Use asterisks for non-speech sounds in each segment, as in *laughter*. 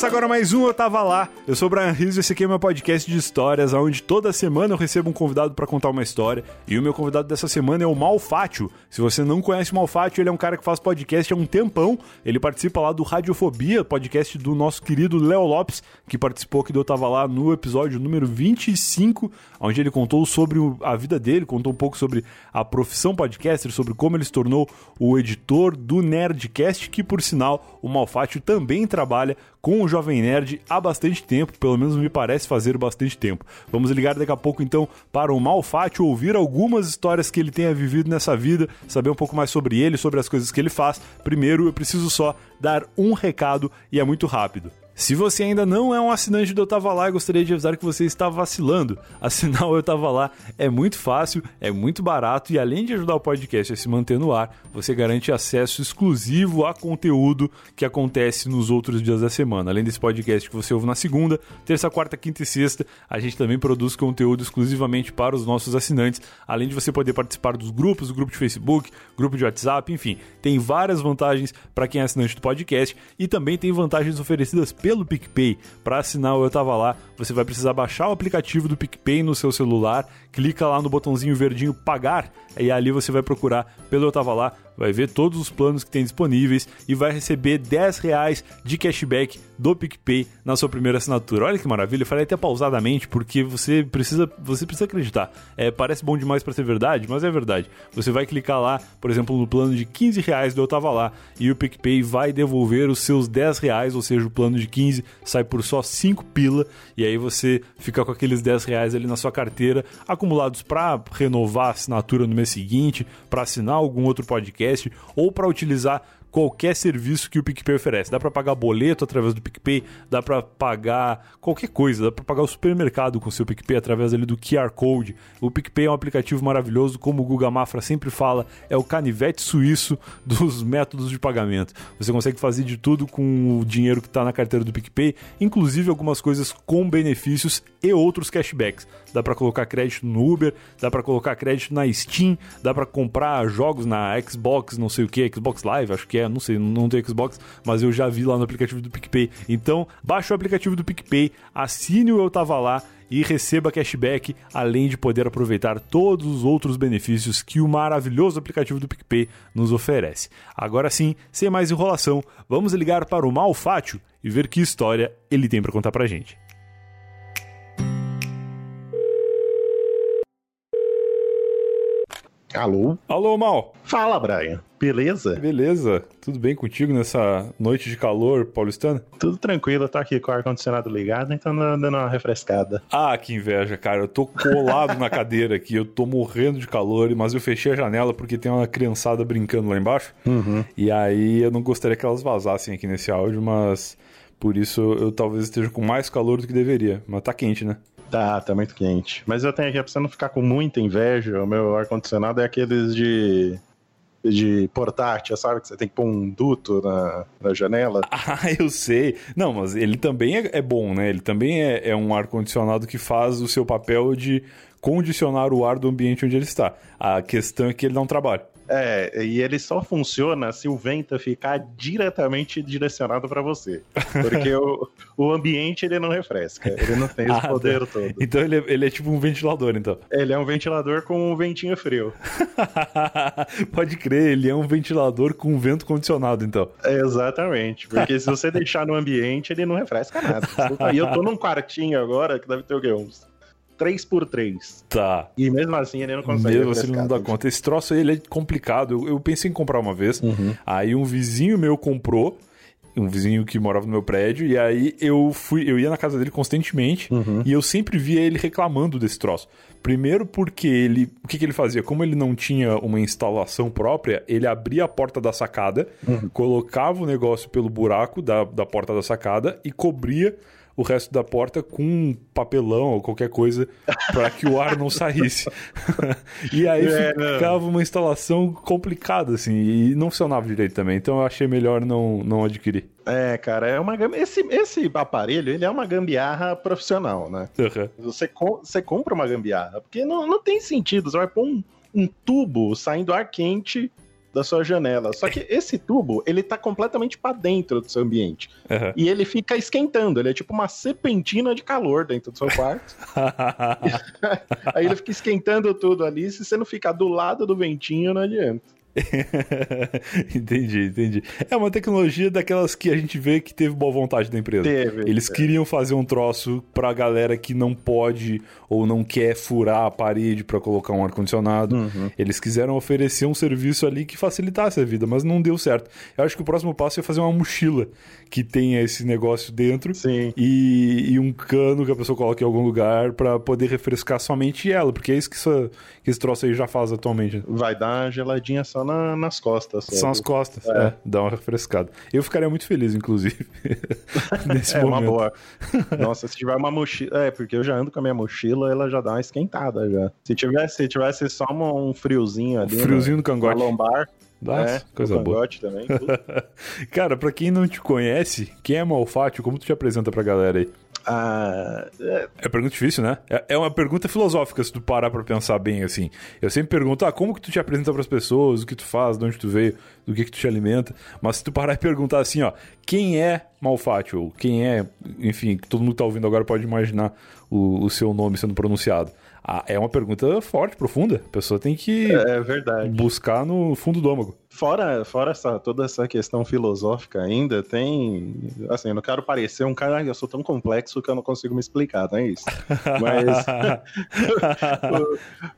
começa agora mais um Eu Tava Lá. Eu sou o Brian Rios e esse aqui é meu podcast de histórias, onde toda semana eu recebo um convidado para contar uma história. E o meu convidado dessa semana é o Malfátio. Se você não conhece o Malfátio, ele é um cara que faz podcast há um tempão. Ele participa lá do Radiofobia, podcast do nosso querido Léo Lopes, que participou aqui do Eu Tava Lá no episódio número 25, onde ele contou sobre a vida dele, contou um pouco sobre a profissão podcaster, sobre como ele se tornou o editor do Nerdcast, que por sinal o Malfátio também trabalha com o Jovem Nerd há bastante tempo, pelo menos me parece fazer bastante tempo. Vamos ligar daqui a pouco então para o Malfátio, ouvir algumas histórias que ele tenha vivido nessa vida, saber um pouco mais sobre ele, sobre as coisas que ele faz. Primeiro, eu preciso só dar um recado e é muito rápido. Se você ainda não é um assinante do Eu Tava Lá, eu gostaria de avisar que você está vacilando. Assinar o Eu Tava Lá é muito fácil, é muito barato e além de ajudar o podcast a se manter no ar, você garante acesso exclusivo a conteúdo que acontece nos outros dias da semana. Além desse podcast que você ouve na segunda, terça, quarta, quinta e sexta, a gente também produz conteúdo exclusivamente para os nossos assinantes, além de você poder participar dos grupos, do grupo de Facebook, grupo de WhatsApp, enfim, tem várias vantagens para quem é assinante do podcast e também tem vantagens oferecidas pelo PicPay. Para assinar o Eu Tava Lá, você vai precisar baixar o aplicativo do PicPay no seu celular, clica lá no botãozinho verdinho pagar. E ali você vai procurar. Pelo Eu Tava Lá, vai ver todos os planos que tem disponíveis e vai receber 10 reais de cashback do PicPay na sua primeira assinatura. Olha que maravilha, eu falei até pausadamente porque você precisa, você precisa acreditar. É, parece bom demais para ser verdade, mas é verdade. Você vai clicar lá, por exemplo, no plano de 15 reais do Eu Tava Lá e o PicPay vai devolver os seus 10 reais, ou seja, o plano de 15 sai por só 5 pila e aí você fica com aqueles 10 reais ali na sua carteira acumulados para renovar a assinatura no mês seguinte, para assinar algum outro podcast ou para utilizar qualquer serviço que o PicPay oferece. Dá para pagar boleto através do PicPay, dá para pagar qualquer coisa, dá para pagar o supermercado com o seu PicPay através ali do QR Code. O PicPay é um aplicativo maravilhoso, como o Guga Mafra sempre fala, é o canivete suíço dos métodos de pagamento. Você consegue fazer de tudo com o dinheiro que está na carteira do PicPay, inclusive algumas coisas com benefícios e outros cashbacks. Dá para colocar crédito no Uber, dá para colocar crédito na Steam, dá para comprar jogos na Xbox, não sei o que, Xbox Live, acho que é, não sei, não tenho Xbox, mas eu já vi lá no aplicativo do PicPay. Então, baixe o aplicativo do PicPay, assine o Eu Tava Lá e receba cashback, além de poder aproveitar todos os outros benefícios que o maravilhoso aplicativo do PicPay nos oferece. Agora sim, sem mais enrolação, vamos ligar para o Malfátio e ver que história ele tem para contar pra gente. Alô? Alô, Mal. Fala, Brian. Beleza? Beleza. Tudo bem contigo nessa noite de calor paulistana? Tudo tranquilo, eu tô aqui com o ar-condicionado ligado, então dando uma refrescada. Ah, que inveja, cara. Eu tô colado na *laughs* cadeira aqui, eu tô morrendo de calor, mas eu fechei a janela porque tem uma criançada brincando lá embaixo. Uhum. E aí eu não gostaria que elas vazassem aqui nesse áudio, mas por isso eu talvez esteja com mais calor do que deveria. Mas tá quente, né? Tá, tá muito quente. Mas eu tenho aqui, pra você não ficar com muita inveja, o meu ar-condicionado é aqueles de. de portátil, sabe? Que você tem que pôr um duto na, na janela. *laughs* Ah, eu sei. Não, mas ele também é, é bom, né? Ele também é, é um ar-condicionado que faz o seu papel de condicionar o ar do ambiente onde ele está. A questão é que ele dá um trabalho. É, e ele só funciona se o vento ficar diretamente direcionado para você. Porque o, o ambiente ele não refresca, ele não tem *laughs* esse Ah, poder tá. todo. Então ele é, ele é tipo um ventilador, então. Ele é um ventilador com um ventinho frio. *laughs* Pode crer, ele é um ventilador com vento condicionado, então. Exatamente, porque se você deixar no ambiente, ele não refresca nada. *laughs* E eu tô num quartinho agora que deve ter o quê? Uns 3x3. Tá. E mesmo assim ele não consegue Mesmo assim, ele não dá refrescar. conta. Esse troço aí ele é complicado. Eu, eu pensei em comprar uma vez. Uhum. Aí um vizinho meu comprou. Um vizinho que morava no meu prédio. E aí eu fui, eu ia na casa dele constantemente. Uhum. E eu sempre via ele reclamando desse troço. Primeiro porque ele. O que, que ele fazia? Como ele não tinha uma instalação própria, ele abria a porta da sacada, Uhum. colocava o negócio pelo buraco da, da porta da sacada e cobria o resto da porta com um papelão ou qualquer coisa para que o ar não saísse. *laughs* e aí É, ficava uma instalação complicada, assim, e não funcionava direito também. Então eu achei melhor não, não adquirir. É, cara, é uma esse, esse aparelho, ele é uma gambiarra profissional, né? Uhum. Você, co- você compra uma gambiarra, porque não, não tem sentido. Você vai pôr um, um tubo saindo ar quente da sua janela. Só que esse tubo, ele tá completamente pra dentro do seu ambiente. Uhum. E ele fica esquentando. Ele é tipo uma serpentina de calor dentro do seu quarto. *laughs* *laughs* Aí ele fica esquentando tudo ali. Se você não ficar do lado do ventinho, não adianta. *laughs* entendi, entendi. É uma tecnologia daquelas que a gente vê que teve boa vontade da empresa. Teve. Eles queriam fazer um troço pra galera que não pode ou não quer furar a parede pra colocar um ar-condicionado. Uhum. Eles quiseram oferecer um serviço ali que facilitasse a vida, mas não deu certo. Eu acho que o próximo passo é fazer uma mochila que tenha esse negócio dentro Sim. e, e um cano que a pessoa coloque em algum lugar pra poder refrescar somente ela, porque é isso que, essa, que esse troço aí já faz atualmente. Vai dar uma geladinha só na- nas costas. só. São as costas, É. é, dá uma refrescada. Eu ficaria muito feliz, inclusive, *laughs* nesse É uma momento. boa. *laughs* Nossa, se tiver uma mochila. É, porque eu já ando com a minha mochila, ela já dá uma esquentada já. Se tivesse, se tivesse só uma- um friozinho ali. Friozinho no na cangote. lombar. Nossa, é, coisa boa. também. *laughs* Cara, pra quem não te conhece, quem é Malfátio, como tu te apresenta pra galera aí? É, É pergunta difícil, né? É é uma pergunta filosófica, se tu parar pra pensar bem, assim. Eu sempre pergunto, ah, como que tu te apresenta pras pessoas, o que tu faz, de onde tu veio, do que que tu te alimenta. Mas se tu parar e perguntar assim, ó, quem é Malfátio? Quem é, enfim, que todo mundo tá ouvindo agora pode imaginar o, o seu nome sendo pronunciado. Ah, é uma pergunta forte, profunda. A pessoa tem que é verdade. buscar no fundo do âmago. Fora, fora essa, toda essa questão filosófica ainda, tem. Assim, eu não quero parecer um cara, "Ah, eu sou tão complexo que eu não consigo me explicar, não é isso. *laughs* Mas. *laughs*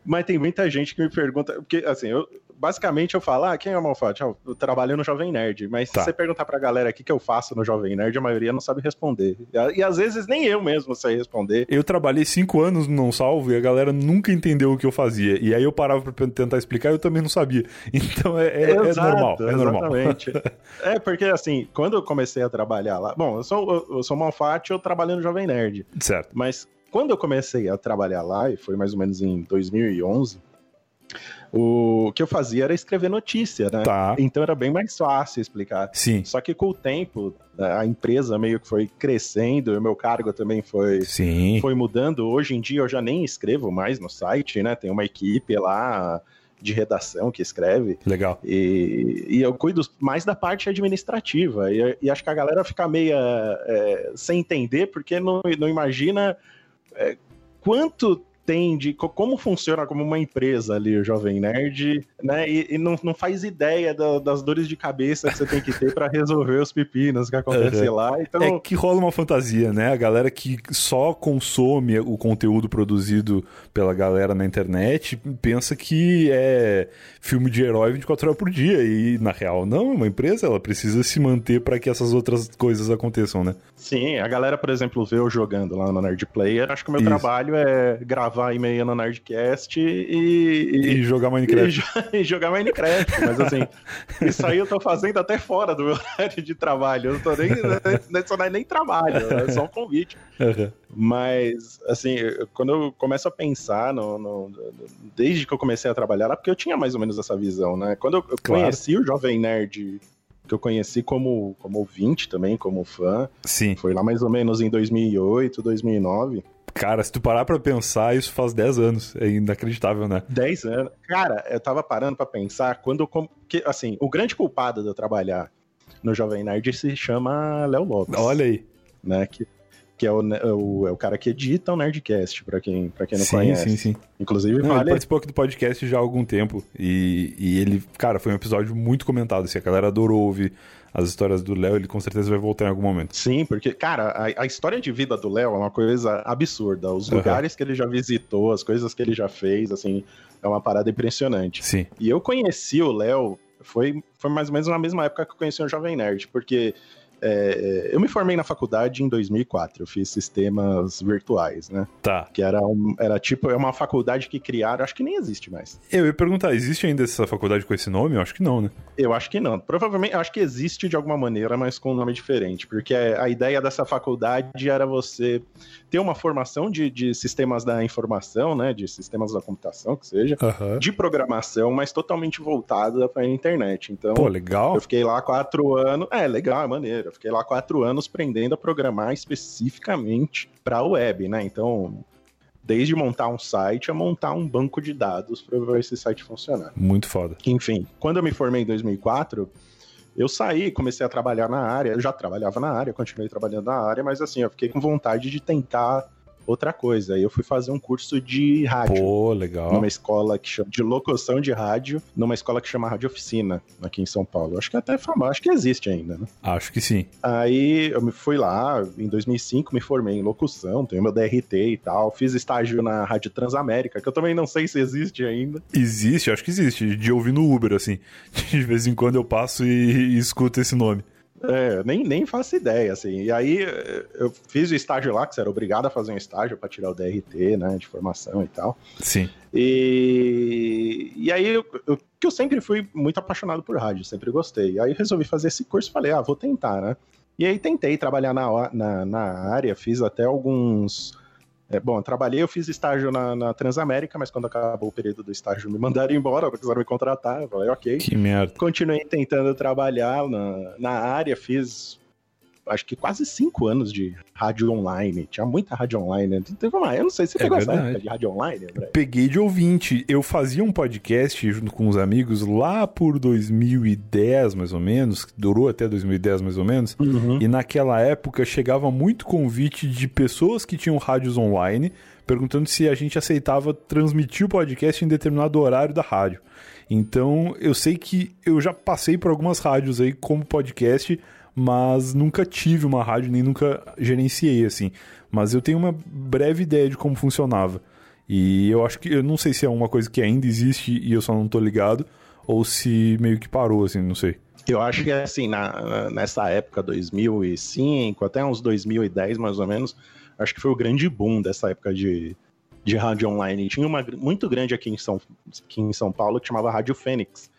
Mas tem muita gente que me pergunta. Porque, assim, eu. Basicamente eu falo, ah, quem é o Malfatti? Ah, eu trabalho no Jovem Nerd. Mas Tá. se você perguntar pra galera o que, que eu faço no Jovem Nerd, a maioria não sabe responder. E, e às vezes nem eu mesmo sei responder. Eu trabalhei cinco anos no Não Salvo e a galera nunca entendeu o que eu fazia. E aí eu parava pra tentar explicar e eu também não sabia. *laughs* Então é, é- é Exato, normal, é normal. Exatamente. *laughs* é, porque assim, quando eu comecei a trabalhar lá. Bom, eu sou, eu, sou Malfatti, eu trabalho no Jovem Nerd. Certo. Mas quando eu comecei a trabalhar lá, e foi mais ou menos em 2011, o que eu fazia era escrever notícia, né? Tá. Então era bem mais fácil explicar. Sim. Só que com o tempo, a empresa meio que foi crescendo, o meu cargo também foi, Sim. foi mudando. Hoje em dia eu já nem escrevo mais no site, né? Tem uma equipe lá de redação que escreve. Legal. E, e eu cuido mais da parte administrativa. E, e acho que a galera fica meio é, sem entender, porque não, não imagina é, quanto tem de. co- como funciona como uma empresa ali, o Jovem Nerd, né? E, e não, não faz ideia da- das dores de cabeça que você tem que ter para resolver os pepinos que acontecem Uhum. lá. Então. É que rola uma fantasia, né? A galera que só consome o conteúdo produzido pela galera na internet pensa que é filme de herói 24 horas por dia. E na real, não, é uma empresa, ela precisa se manter para que essas outras coisas aconteçam, né? Sim, a galera, por exemplo, vê eu jogando lá no Nerd Player. Acho que o meu Isso. trabalho é gravar e-mail no Nerdcast e- e, E jogar e, Minecraft. jo- *laughs* e jogar Minecraft, mas assim, isso aí eu tô fazendo até fora do meu *laughs* horário de trabalho. Eu não tô nem, *laughs* é nem trabalho, é só um convite. Uhum. Mas, assim, quando eu começo a pensar, no, no- desde que eu comecei a trabalhar lá, porque eu tinha mais ou menos essa visão, né? Quando eu, eu Claro. conheci o Jovem Nerd, que eu conheci como, como ouvinte também, como fã, Sim. foi lá mais ou menos em 2008, 2009. Cara, se tu parar pra pensar, isso faz 10 anos. É inacreditável, né? 10 anos. Cara, eu tava parando pra pensar quando Que, assim, o grande culpado de eu trabalhar no Jovem Nerd se chama Léo Lopes. Olha aí. Né? Que, que é, o, é o- é o cara que edita o Nerdcast, pra quem, pra quem não sim, conhece. sim, sim. Inclusive, Não, ele vale. participou aqui do podcast já há algum tempo. E, e ele, cara, foi um episódio muito comentado. Assim, a galera adorou ouvir as histórias do Léo. Ele com certeza vai voltar em algum momento. Sim, porque, cara, a, a história de vida do Léo é uma coisa absurda. Os Aham. lugares que ele já visitou, as coisas que ele já fez, assim, é uma parada impressionante. Sim. E eu conheci o Léo, foi, foi mais ou menos na mesma época que eu conheci o Jovem Nerd, porque é, eu me formei na faculdade em 2004. Eu fiz sistemas virtuais, né? Tá. Que era, um, era tipo, é uma faculdade que criaram, acho que nem existe mais. Eu ia perguntar, existe ainda essa faculdade com esse nome? Eu acho que não, né? Eu acho que não. Provavelmente, acho que existe de alguma maneira, mas com um nome diferente. Porque a ideia dessa faculdade era você ter uma formação de, de sistemas da informação, né? De sistemas da computação, que seja, Aham. de programação, mas totalmente voltada para a internet. Então, Pô, legal. eu fiquei lá quatro anos. É, legal, é maneiro. Eu fiquei lá quatro anos aprendendo a programar especificamente para a web, né? Então, desde montar um site a montar um banco de dados para ver esse site funcionar. Muito foda. Enfim, quando eu me formei em 2004, eu saí, comecei a trabalhar na área. Eu já trabalhava na área, continuei trabalhando na área, mas assim, eu fiquei com vontade de tentar outra coisa. Aí eu fui fazer um curso de rádio. Pô, legal. Numa escola que chama de locução de rádio, numa escola que chama Rádio Oficina, aqui em São Paulo. Acho que até é famoso, acho que existe ainda, né? Acho que sim. Aí eu me fui lá, em 2005 me formei em locução, tenho meu DRT e tal, fiz estágio na Rádio Transamérica, que eu também não sei se existe ainda. Existe, acho que existe. De ouvir no Uber, assim. *laughs* De vez em quando eu passo e, e escuto esse nome. É, nem, nem faço ideia, assim. E aí eu fiz o estágio lá, que você era obrigado a fazer um estágio para tirar o DRT, né, de formação e tal. Sim. E, e aí, eu, eu, que eu sempre fui muito apaixonado por rádio, sempre gostei. Aí eu resolvi fazer esse curso e falei, ah, vou tentar, né? E aí tentei trabalhar na, na, na área, fiz até alguns. É, bom, eu trabalhei, eu fiz estágio na, na, Transamérica, mas quando acabou o período do estágio me mandaram embora, quiseram me contratar. Eu falei, ok. Que merda. Continuei tentando trabalhar na, na área, fiz acho que quase cinco anos de rádio online. Tinha muita rádio online. Teve uma, eu não sei se você É pegou essa verdade. época de rádio online, André. Peguei de ouvinte. Eu fazia um podcast junto com os amigos lá por 2010, mais ou menos. Durou até 2010, mais ou menos. Uhum. E naquela época chegava muito convite de pessoas que tinham rádios online perguntando se a gente aceitava transmitir o podcast em determinado horário da rádio. Então eu sei que eu já passei por algumas rádios aí como podcast, mas nunca tive uma rádio nem nunca gerenciei assim. Mas eu tenho uma breve ideia de como funcionava. E eu acho que eu não sei se é uma coisa que ainda existe e eu só não tô ligado ou se meio que parou assim, não sei. Eu acho que assim, na, nessa época, 2005, até uns 2010 mais ou menos, acho que foi o grande boom dessa época de, de rádio online. Tinha uma muito grande aqui em, São, aqui em São Paulo que chamava Rádio Fênix,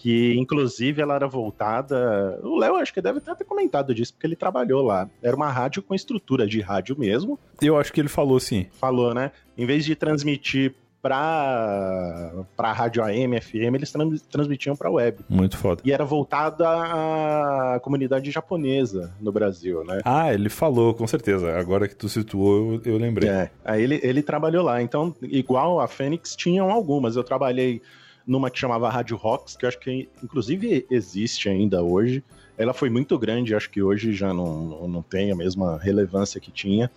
que inclusive ela era voltada. O Léo acho que deve até ter comentado disso, porque ele trabalhou lá. Era uma rádio com estrutura de rádio mesmo. Eu acho que ele falou sim. Falou, né? Em vez de transmitir para para rádio AM, FM, eles trans, transmitiam para web. Muito foda. E era voltada à comunidade japonesa no Brasil, né? Ah, ele falou, com certeza. Agora que tu situou, eu, eu lembrei. É, aí ele, ele trabalhou lá. Então, igual a Fênix, tinham algumas. Eu trabalhei numa que chamava Rádio Rocks, que eu acho que inclusive existe ainda hoje. Ela foi muito grande, acho que hoje já não, não tem a mesma relevância que tinha.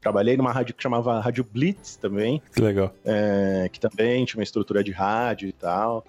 Trabalhei numa rádio que chamava Rádio Blitz também, Que legal. é, que também tinha uma estrutura de rádio e tal.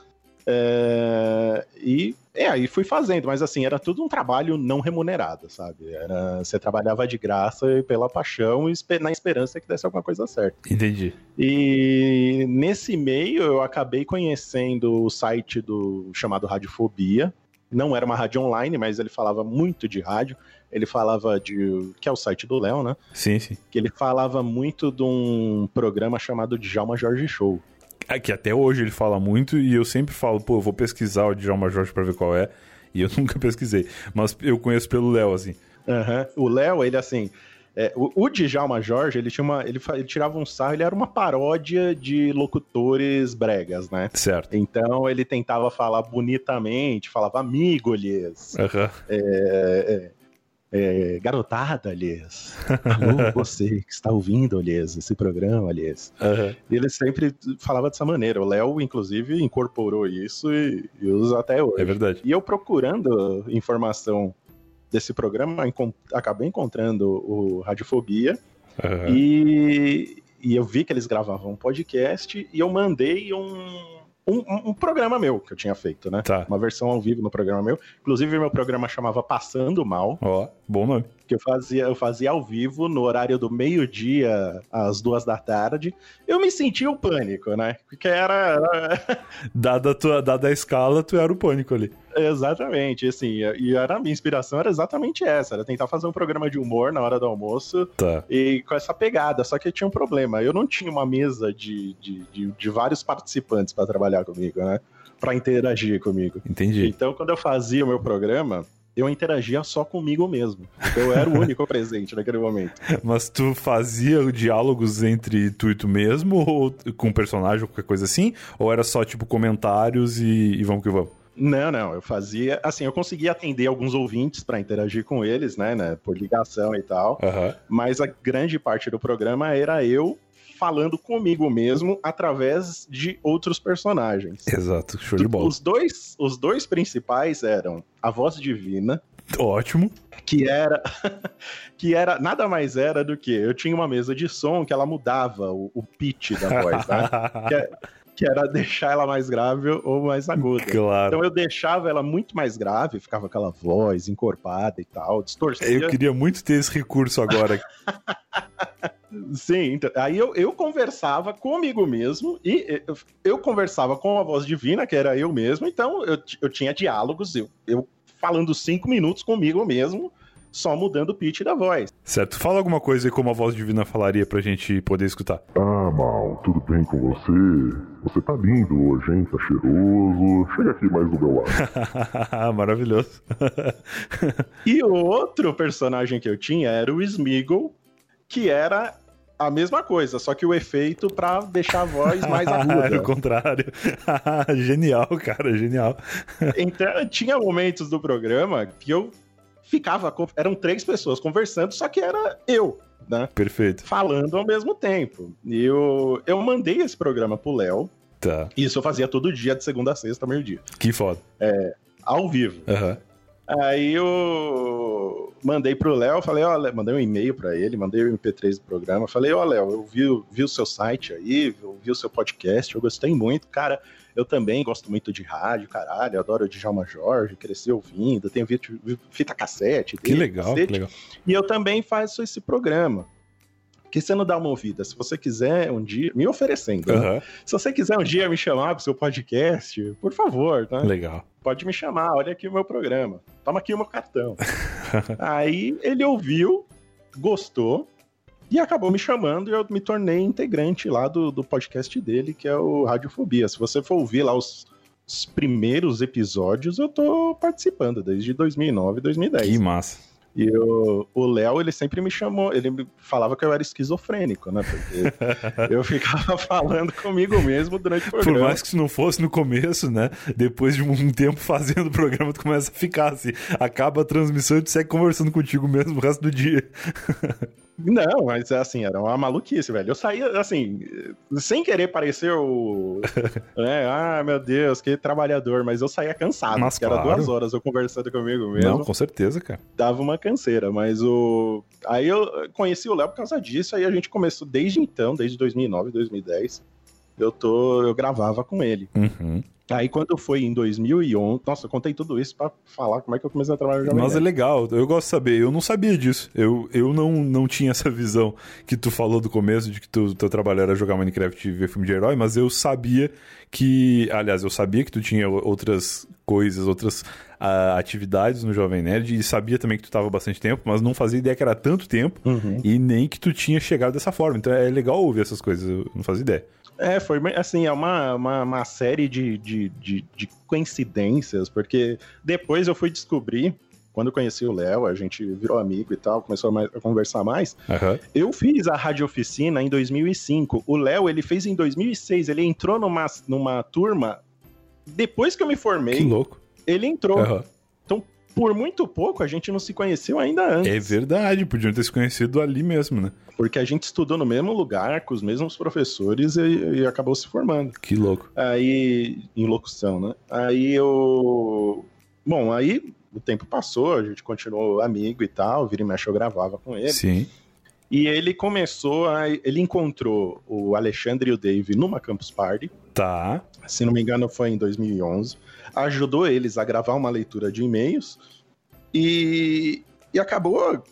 É, e é, aí fui fazendo, mas assim, era tudo um trabalho não remunerado, sabe? Era, você trabalhava de graça e pela paixão e na esperança que desse alguma coisa certa. Entendi. E nesse meio eu acabei conhecendo o site do chamado Radiofobia. Não era uma rádio online, mas ele falava muito de rádio. Ele falava de. que é o site do Léo, né? Sim, sim. Que ele falava muito de um programa chamado Djalma Jorge Show. É que até hoje ele fala muito e eu sempre falo, pô, eu vou pesquisar o Djalma Jorge pra ver qual é. E eu *laughs* nunca pesquisei. Mas eu conheço pelo Léo, assim. Aham. O Léo, ele assim. é, o, o Djalma Jorge, ele, tinha uma, ele, ele tirava um sarro, ele era uma paródia de locutores bregas, né? Certo. Então ele tentava falar bonitamente, falava amigo, Elias. Aham. É, é, garotada, Elias. Alô, *laughs* você que está ouvindo, Elias, esse programa, Elias. Aham. E ele sempre falava dessa maneira. O Léo, inclusive, incorporou isso e, e usa até hoje. É verdade. E eu procurando informação desse programa, encon- acabei encontrando o Radiofobia Aham. e, e eu vi que eles gravavam um podcast e eu mandei um, um, um programa meu que eu tinha feito, né? Tá. Uma versão ao vivo no programa meu. Inclusive, meu programa chamava Passando Mal, Ó, bom nome. que eu fazia, eu fazia ao vivo no horário do meio-dia às duas da tarde. Eu me sentia o pânico, né? Porque era. era- Dada a, tua, dada a escala, tu era o pânico ali. Exatamente, assim, e era a minha inspiração era exatamente essa, era tentar fazer um programa de humor na hora do almoço Tá. e com essa pegada, só que tinha um problema, eu não tinha uma mesa de, de, de, de vários participantes para trabalhar comigo, né, para interagir comigo. Entendi. Então, quando eu fazia o meu programa, eu interagia só comigo mesmo. Eu era o único *laughs* presente naquele momento. Mas tu fazia diálogos entre tu e tu mesmo, ou com um personagem, ou qualquer coisa assim? Ou era só, tipo, comentários e, e vamos que vamos? Não, não, eu fazia. Assim, eu conseguia atender alguns ouvintes para interagir com eles, né, né, por ligação e tal. Aham. Mas a grande parte do programa era eu falando comigo mesmo através de outros personagens. Exato, show de bola. Os dois, os dois principais eram a voz divina, Ótimo. que era *laughs* que era nada mais era do que eu tinha uma mesa de som que ela mudava o, o pitch da voz, né? *laughs* que, é- que era deixar ela mais grave ou mais aguda. claro. Então eu deixava ela muito mais grave, ficava aquela voz encorpada e tal, distorcia. Eu queria muito ter esse recurso agora. *laughs* Sim, então, aí eu, eu conversava comigo mesmo e eu, eu conversava com a voz divina, que era eu mesmo, então eu, eu tinha diálogos, eu, eu falando cinco minutos comigo mesmo, só mudando o pitch da voz. certo. Fala alguma coisa aí como a voz divina falaria pra gente poder escutar. Ah, Mal, tudo bem com você? Você tá lindo hoje, hein? Tá cheiroso. Chega aqui mais do meu lado. *laughs* Maravilhoso. *laughs* E o outro personagem que eu tinha era o Smeagol, que era a mesma coisa, só que o efeito pra deixar a voz mais *laughs* Era o aguda. contrário. genial, cara, genial. Então, tinha momentos do programa que eu ficava. Eram três pessoas conversando, só que era eu, né? Perfeito. Falando ao mesmo tempo. E eu, eu mandei esse programa pro Léo. Tá. Isso eu fazia todo dia, de segunda a sexta, meio-dia. Que foda. Ao vivo. Aham. Aí eu mandei pro Léo, falei, ó, mandei um e-mail pra ele, mandei o MP3 do programa, falei, ó, Léo, eu vi, vi o seu site aí, eu vi o seu podcast, eu gostei muito, cara, eu também gosto muito de rádio, caralho, adoro o Djalma Jorge, cresci ouvindo, tenho fita cassete. Que legal, que cacete, legal. E eu também faço esse programa. Que você não dá uma ouvida? Se você quiser um dia, me oferecendo, né? Aham. Se você quiser um dia me chamar pro seu podcast, por favor, tá? Legal. pode me chamar, olha aqui o meu programa. Toma aqui o meu cartão. *laughs* Aí ele ouviu, gostou e acabou me chamando e eu me tornei integrante lá do, do podcast dele, que é o Radiofobia. Se você for ouvir lá os, os primeiros episódios, eu tô participando desde 2009, 2010. Que massa. E o o Léo, ele sempre me chamou, ele me falava que eu era esquizofrênico, né? Porque *laughs* eu ficava falando comigo mesmo durante o Por programa. mais que isso não fosse no começo, né? Depois de um tempo fazendo o programa, tu começa a ficar assim. Acaba a transmissão e tu segue conversando contigo mesmo o resto do dia. *laughs* Não, mas assim, era uma maluquice, velho. Eu saía, assim, sem querer parecer o. *laughs* né, ah, meu Deus, que trabalhador, mas eu saía cansado. Mas porque era claro. duas horas eu conversando comigo mesmo. Não, com certeza, cara. Dava uma canseira, mas o. Aí eu conheci o Léo por causa disso, aí a gente começou desde então, desde 2009, 2010. Eu tô. Eu gravava com ele. Uhum. Aí quando foi em 2011. Nossa, eu contei tudo isso pra falar como é que eu comecei a trabalhar no Jovem Mas é legal, eu gosto de saber. Eu não sabia disso. Eu, eu não, não tinha essa visão que tu falou do começo de que tu, teu trabalho era jogar Minecraft e ver filme de herói, mas eu sabia que. Aliás, eu sabia que tu tinha outras coisas, outras ah, atividades no Jovem Nerd e sabia também que tu tava há bastante tempo, mas não fazia ideia que era tanto tempo Uhum. e nem que tu tinha chegado dessa forma. Então é legal ouvir essas coisas, eu não fazia ideia. É, foi assim, é uma, uma, uma série de, de, de, de coincidências, porque depois eu fui descobrir, quando eu conheci o Léo, a gente virou amigo e tal, começou a, mais- a conversar mais. Aham. Eu fiz a Rádio Oficina em 2005. O Léo, ele fez em 2006. Ele entrou numa, numa turma. Depois que eu me Que formei, louco. ele entrou. Aham. Por muito pouco, a gente não se conheceu ainda antes. É verdade, podiam ter se conhecido ali mesmo, né? Porque a gente estudou no mesmo lugar, com os mesmos professores e, e acabou se formando. Que louco. Aí, em locução, né? Aí eu. Bom, aí o tempo passou, a gente continuou amigo e tal, vira e mexe eu gravava com ele. Sim. E ele começou a. Ele encontrou o Alexandre e o Dave numa Campus Party, Tá. se não me engano foi em 2011. Ajudou eles a gravar uma leitura de e-mails e, e acabou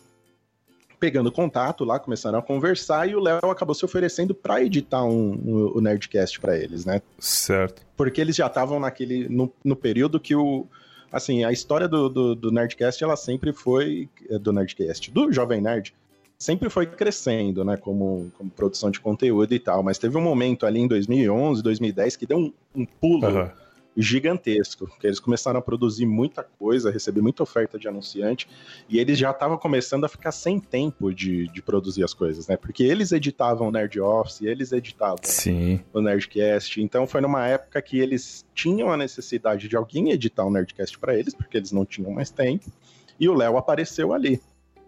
pegando contato lá, começaram a conversar e o Léo acabou se oferecendo para editar um, um- o Nerdcast para eles, né? Certo. porque eles já estavam naquele no, no período que o, assim, a história do, do, do Nerdcast, ela sempre foi. eh, Do Nerdcast, do Jovem Nerd, sempre foi crescendo, né? Como, como produção de conteúdo e tal. Mas teve um momento ali em 2011, 2010 que deu um, um pulo Aham. Gigantesco, que eles começaram a produzir muita coisa, receber muita oferta de anunciante, e eles já estavam começando a ficar sem tempo de, de produzir as coisas, né? Porque eles editavam o Nerd Office, eles editavam Sim. o Nerdcast, então foi numa época que eles tinham a necessidade de alguém editar o Nerdcast para eles, porque eles não tinham mais tempo, e o Léo apareceu ali,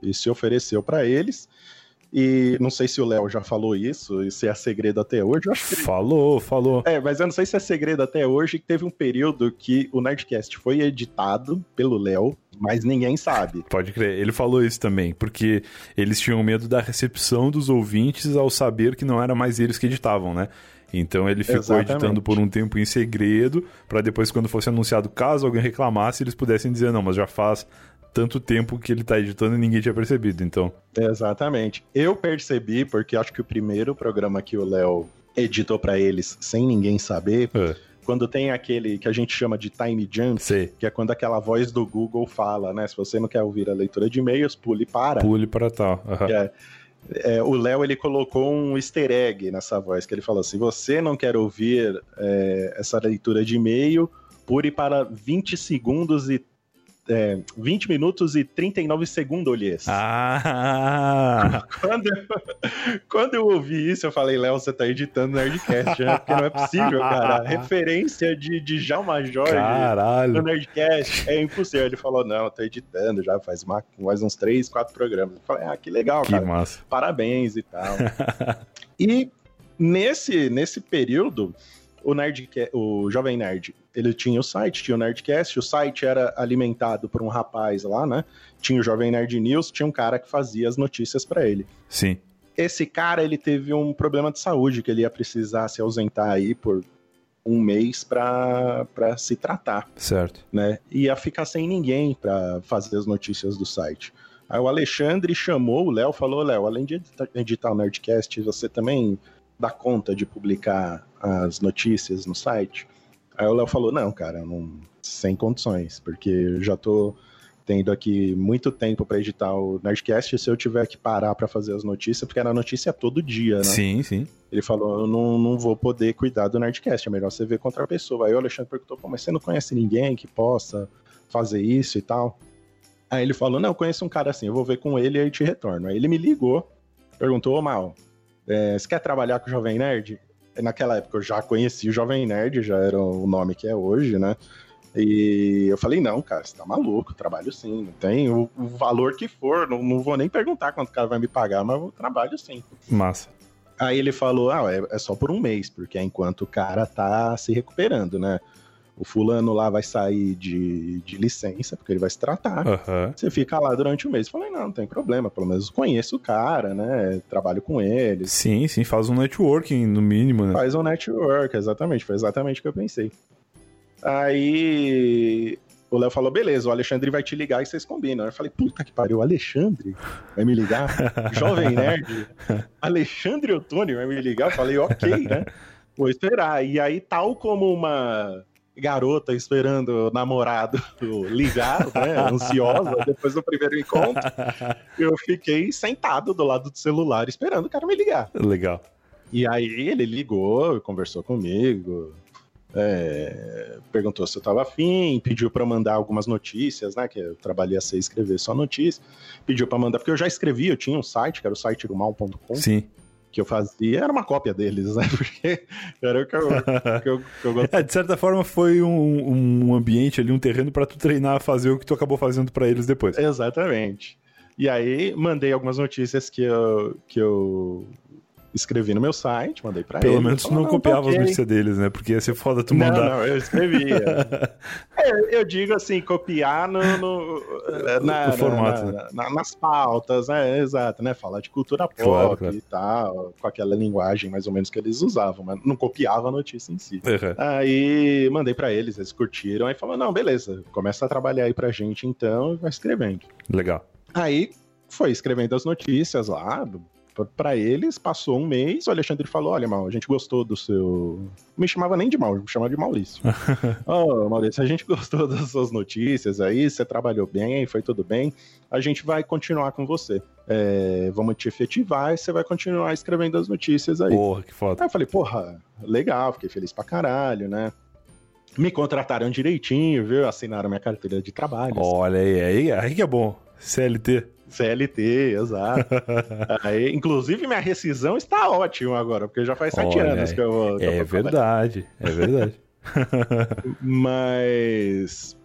e se ofereceu para eles, e não sei se o Léo já falou isso, e se é segredo até hoje, eu acho que Falou, falou. é, mas eu não sei se é segredo até hoje que teve um período que o Nerdcast foi editado pelo Léo, mas ninguém sabe. Pode crer. Ele falou isso também, porque eles tinham medo da recepção dos ouvintes ao saber que não era mais eles que editavam, né? Então ele ficou Exatamente. editando por um tempo em segredo, pra depois, quando fosse anunciado, caso alguém reclamasse, eles pudessem dizer: não, mas já faz tanto tempo que ele tá editando e ninguém tinha percebido. Então, Exatamente. Eu percebi, porque acho que o primeiro programa que o Léo editou pra eles sem ninguém saber, é, quando tem aquele que a gente chama de time jump, sei. que é quando aquela voz do Google fala, né? Se você não quer ouvir a leitura de e-mails, pule para. Pule para tal. Aham. É, é, o Léo ele colocou um easter egg nessa voz, que ele falou: se você não quer ouvir é, essa leitura de e-mail, pure para 20 segundos e. É, 20 minutos e 39 segundos. Ah! *laughs* Quando, eu, quando eu ouvi isso, eu falei, Léo, você tá editando Nerdcast, né? Porque não é possível, cara. A referência de, de Djalma Jorge no Caralho! Nerdcast é impossível. Ele falou, não, eu tô editando já faz, uma, faz uns três, quatro programas. Eu falei, ah, que legal, Que cara. massa. Parabéns e tal. *laughs* e nesse, nesse período, o, Nerdca- o Jovem Nerd, ele tinha o site, tinha o Nerdcast, o site era alimentado por um rapaz lá, né? Tinha o Jovem Nerd News, tinha um cara que fazia as notícias pra ele. Sim. Esse cara, ele teve um problema de saúde, que ele ia precisar se ausentar aí por um mês pra pra se tratar Certo. né? Ia ficar sem ninguém para fazer as notícias do site. Aí o Alexandre chamou o Léo, falou: Léo, além de editar o Nerdcast, você também dá conta de publicar as notícias no site? Aí o Léo falou: Não, cara, não, sem condições, porque eu já tô tendo aqui muito tempo para editar o Nerdcast. Se eu tiver que parar para fazer as notícias, porque era notícia todo dia, né? Sim, sim. Ele falou: Eu não, não vou poder cuidar do Nerdcast, é melhor você ver com outra pessoa. Aí o Alexandre perguntou: Pô, mas você não conhece ninguém que possa fazer isso e tal? Aí ele falou: Não, eu conheço um cara assim, eu vou ver com ele e aí te retorno. Aí ele me ligou, perguntou: Ô Mal, é, você quer trabalhar com o Jovem Nerd? Naquela época eu já conheci o Jovem Nerd, já era o nome que é hoje, né? E eu falei, não, cara, você tá maluco, trabalho sim, não tem o, o valor que for, não, não vou nem perguntar quanto o cara vai me pagar, mas eu trabalho sim. Massa. Aí ele falou: ah, é, é só por um mês, porque é enquanto o cara tá se recuperando, né? O fulano lá vai sair de, de licença, porque ele vai se tratar. Aham. Você fica lá durante o mês. Falei, não, não tem problema, pelo menos conheço o cara, né? Trabalho com ele. Sim, sim, faz um networking no mínimo, né? Faz um network, exatamente. Foi exatamente o que eu pensei. Aí o Léo falou: beleza, o Alexandre vai te ligar e vocês combinam. Eu falei: puta que pariu, o Alexandre vai me ligar? *laughs* Jovem Nerd, Alexandre Ottoni vai me ligar? Eu falei: ok, né? Vou esperar. E aí, tal como uma garota esperando o namorado *laughs* ligar, né? Ansiosa, depois do primeiro encontro, *laughs* eu fiquei sentado do lado do celular esperando o cara me ligar. Legal. E aí ele ligou, conversou comigo, é, perguntou se eu tava afim, pediu para mandar algumas notícias, né? Que eu trabalhei a ser escrever só notícias. Pediu para mandar, porque eu já escrevi, eu tinha um site, que era o site do mal.com, Sim. Que eu fazia, era uma cópia deles, né? *laughs* Porque era o que eu, que eu, que eu gostava. É, de certa forma foi um, um ambiente ali, um terreno pra tu treinar a fazer o que tu acabou fazendo pra eles depois. Exatamente. E aí mandei algumas notícias que eu, que eu escrevi no meu site, mandei pra Pelo eles. menos tu Falaram, não tá copiava as notícias deles, né? Porque ia ser foda tu Não, mandar. não, eu escrevia. *laughs* É, eu digo assim, copiar no, no- na- O formato, na- na- nas pautas, né? Exato, né? Falar de cultura pop Claro, claro. e tal, com aquela linguagem mais ou menos que eles usavam, mas não copiava a notícia em si. Uhum. Aí mandei pra eles, eles curtiram, aí falou: não, beleza, começa a trabalhar aí pra gente então e vai escrevendo. Legal. Aí foi escrevendo as notícias lá, para eles, passou um mês, o Alexandre falou: Olha, Mal, a gente gostou do seu. Me chamava nem de Mal, me chamava de Maurício. *laughs* Ô, oh, Maurício, a gente *laughs* gostou das suas notícias aí, você trabalhou bem, foi tudo bem. A gente vai continuar com você. É, vamos te efetivar e você vai continuar escrevendo as notícias aí. Porra, que foda. Aí eu falei, porra, legal, fiquei feliz pra caralho, né? Me contrataram direitinho, viu? Assinaram minha carteira de trabalho. Olha aí, aí, aí que é bom. CLT. CLT, exato. *laughs* Aí, inclusive, minha rescisão está ótima agora, porque já faz sete Olha, anos que eu vou. É verdade, é verdade. *laughs* Mas.